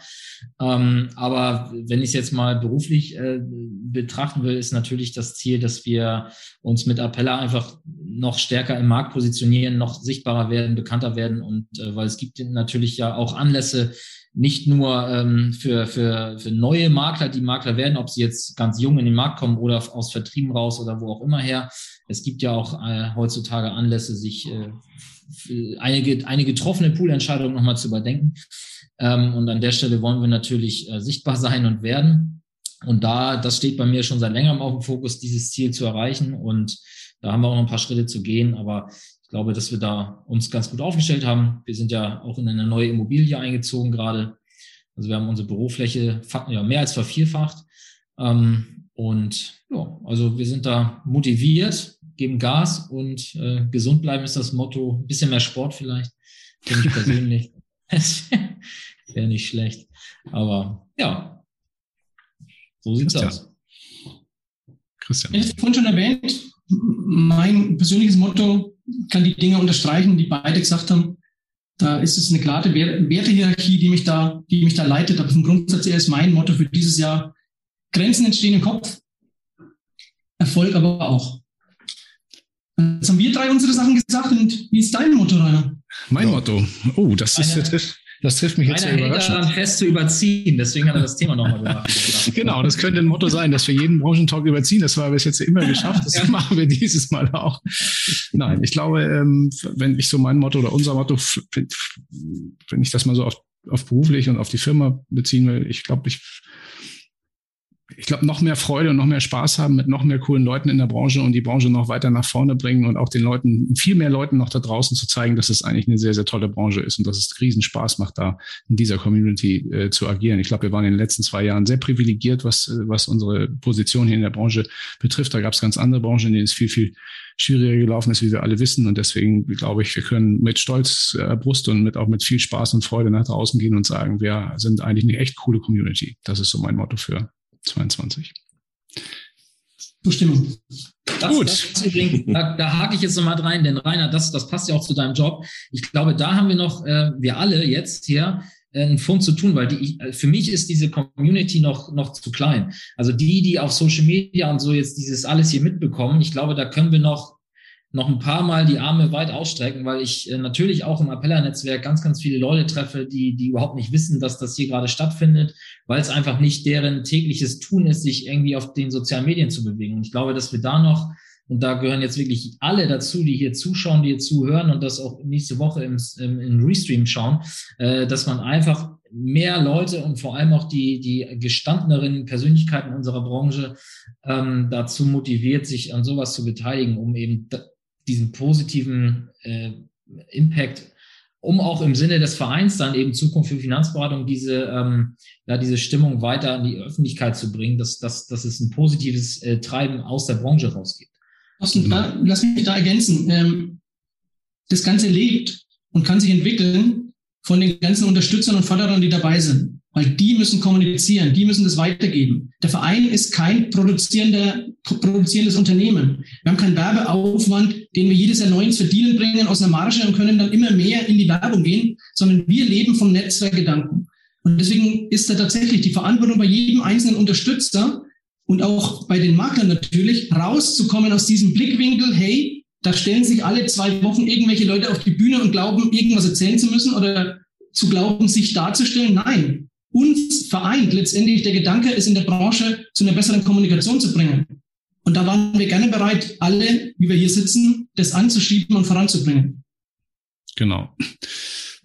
Ähm, aber wenn ich es jetzt mal beruflich äh, betrachten will, ist natürlich das Ziel, dass wir uns mit Appella einfach noch stärker im Markt positionieren, noch sichtbarer werden, bekannter werden und äh, weil es gibt natürlich ja auch Anlässe, nicht nur ähm, für, für, für neue Makler, die Makler werden, ob sie jetzt ganz jung in den Markt kommen oder aus Vertrieben raus oder wo auch immer her. Es gibt ja auch äh, heutzutage Anlässe, sich äh, eine, eine getroffene Poolentscheidung nochmal zu überdenken. Ähm, und an der Stelle wollen wir natürlich äh, sichtbar sein und werden. Und da, das steht bei mir schon seit längerem auf dem Fokus, dieses Ziel zu erreichen. Und da haben wir auch noch ein paar Schritte zu gehen. Aber glaube, dass wir da uns ganz gut aufgestellt haben. Wir sind ja auch in eine neue Immobilie eingezogen gerade. Also wir haben unsere Bürofläche ja, mehr als vervierfacht. Ähm, und ja, also wir sind da motiviert, geben Gas und äh, gesund bleiben ist das Motto. Ein bisschen mehr Sport vielleicht, finde ich persönlich. Wäre nicht schlecht. Aber ja, so sieht's Christian. aus. Christian. Ich habe vorhin schon erwähnt, mein persönliches Motto kann die Dinge unterstreichen, die beide gesagt haben. Da ist es eine klare Wertehierarchie, die mich da, die mich da leitet. Aber vom Grundsatz her ist mein Motto für dieses Jahr Grenzen entstehen im Kopf, Erfolg aber auch. Jetzt haben wir drei unsere Sachen gesagt und wie ist dein Motto, Rainer? Mein Motto. Oh, das ist jetzt das trifft mich jetzt sehr überraschend. daran fest zu überziehen, deswegen hat er das Thema nochmal gemacht. genau, das könnte ein Motto sein, dass wir jeden Branchentalk überziehen. Das war bis jetzt immer geschafft. Das ja. machen wir dieses Mal auch. Nein, ich glaube, ähm, wenn ich so mein Motto oder unser Motto, wenn ich das mal so auf, auf beruflich und auf die Firma beziehen will, ich glaube, ich ich glaube, noch mehr Freude und noch mehr Spaß haben mit noch mehr coolen Leuten in der Branche und die Branche noch weiter nach vorne bringen und auch den Leuten, viel mehr Leuten noch da draußen zu zeigen, dass es eigentlich eine sehr, sehr tolle Branche ist und dass es riesen Spaß macht, da in dieser Community äh, zu agieren. Ich glaube, wir waren in den letzten zwei Jahren sehr privilegiert, was, was unsere Position hier in der Branche betrifft. Da gab es ganz andere Branchen, in denen es viel, viel schwieriger gelaufen ist, wie wir alle wissen. Und deswegen glaube ich, wir können mit Stolz äh, Brust und mit auch mit viel Spaß und Freude nach draußen gehen und sagen, wir sind eigentlich eine echt coole Community. Das ist so mein Motto für 22. Zustimmung. Das, Gut. Das übrigens, da, da hake ich jetzt nochmal rein, denn Rainer, das, das passt ja auch zu deinem Job. Ich glaube, da haben wir noch, äh, wir alle jetzt hier, äh, einen Fund zu tun, weil die, äh, für mich ist diese Community noch, noch zu klein. Also die, die auf Social Media und so jetzt dieses alles hier mitbekommen, ich glaube, da können wir noch noch ein paar Mal die Arme weit ausstrecken, weil ich äh, natürlich auch im Appella-Netzwerk ganz, ganz viele Leute treffe, die, die überhaupt nicht wissen, dass das hier gerade stattfindet, weil es einfach nicht deren tägliches Tun ist, sich irgendwie auf den sozialen Medien zu bewegen. Und ich glaube, dass wir da noch, und da gehören jetzt wirklich alle dazu, die hier zuschauen, die hier zuhören und das auch nächste Woche im, im, im Restream schauen, äh, dass man einfach mehr Leute und vor allem auch die, die gestandeneren Persönlichkeiten unserer Branche ähm, dazu motiviert, sich an sowas zu beteiligen, um eben diesen positiven äh, Impact, um auch im Sinne des Vereins dann eben Zukunft für Finanzberatung diese, ähm, ja, diese Stimmung weiter in die Öffentlichkeit zu bringen, dass, dass, dass es ein positives äh, Treiben aus der Branche da, lass mich da ergänzen. Ähm, das Ganze lebt und kann sich entwickeln von den ganzen Unterstützern und Förderern, die dabei sind. Weil die müssen kommunizieren, die müssen das weitergeben. Der Verein ist kein produzierender, produzierendes Unternehmen. Wir haben keinen Werbeaufwand, den wir jedes Jahr neu ins Verdienen bringen aus der Marge und können dann immer mehr in die Werbung gehen, sondern wir leben vom Netzwerkgedanken. Und deswegen ist da tatsächlich die Verantwortung bei jedem einzelnen Unterstützer und auch bei den Maklern natürlich, rauszukommen aus diesem Blickwinkel, hey, da stellen sich alle zwei Wochen irgendwelche Leute auf die Bühne und glauben, irgendwas erzählen zu müssen oder zu glauben, sich darzustellen. Nein, uns vereint letztendlich der Gedanke, es in der Branche zu einer besseren Kommunikation zu bringen. Und da waren wir gerne bereit, alle, wie wir hier sitzen, das anzuschieben und voranzubringen. Genau.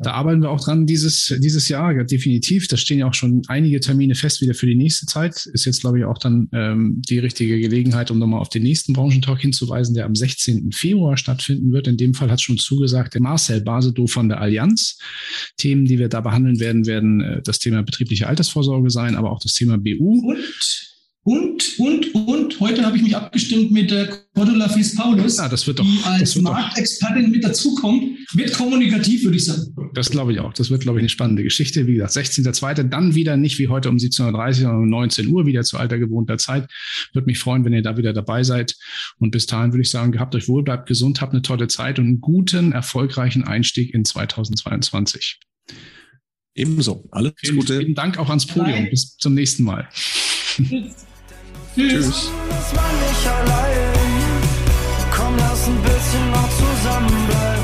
Da arbeiten wir auch dran dieses, dieses Jahr, ja, definitiv. Da stehen ja auch schon einige Termine fest wieder für die nächste Zeit. Ist jetzt, glaube ich, auch dann ähm, die richtige Gelegenheit, um nochmal auf den nächsten Branchentalk hinzuweisen, der am 16. Februar stattfinden wird. In dem Fall hat schon zugesagt der Marcel Basedow von der Allianz. Themen, die wir da behandeln werden, werden äh, das Thema betriebliche Altersvorsorge sein, aber auch das Thema BU. Und und, und, und, heute habe ich mich abgestimmt mit der Cordula Fies Paulus, ja, das wird doch, die als Marktexpertin mit dazukommt. Wird kommunikativ, würde ich sagen. Das glaube ich auch. Das wird, glaube ich, eine spannende Geschichte. Wie gesagt, 16.02. Dann wieder nicht wie heute um 17.30 Uhr, sondern um 19 Uhr wieder zu alter gewohnter Zeit. Würde mich freuen, wenn ihr da wieder dabei seid. Und bis dahin würde ich sagen, gehabt euch wohl, bleibt gesund, habt eine tolle Zeit und einen guten, erfolgreichen Einstieg in 2022. Ebenso. Alles vielen, Gute. Vielen Dank auch ans Podium. Bye. Bis zum nächsten Mal. Tschüss. Tschüss. Komm, lass ein bisschen noch zusammen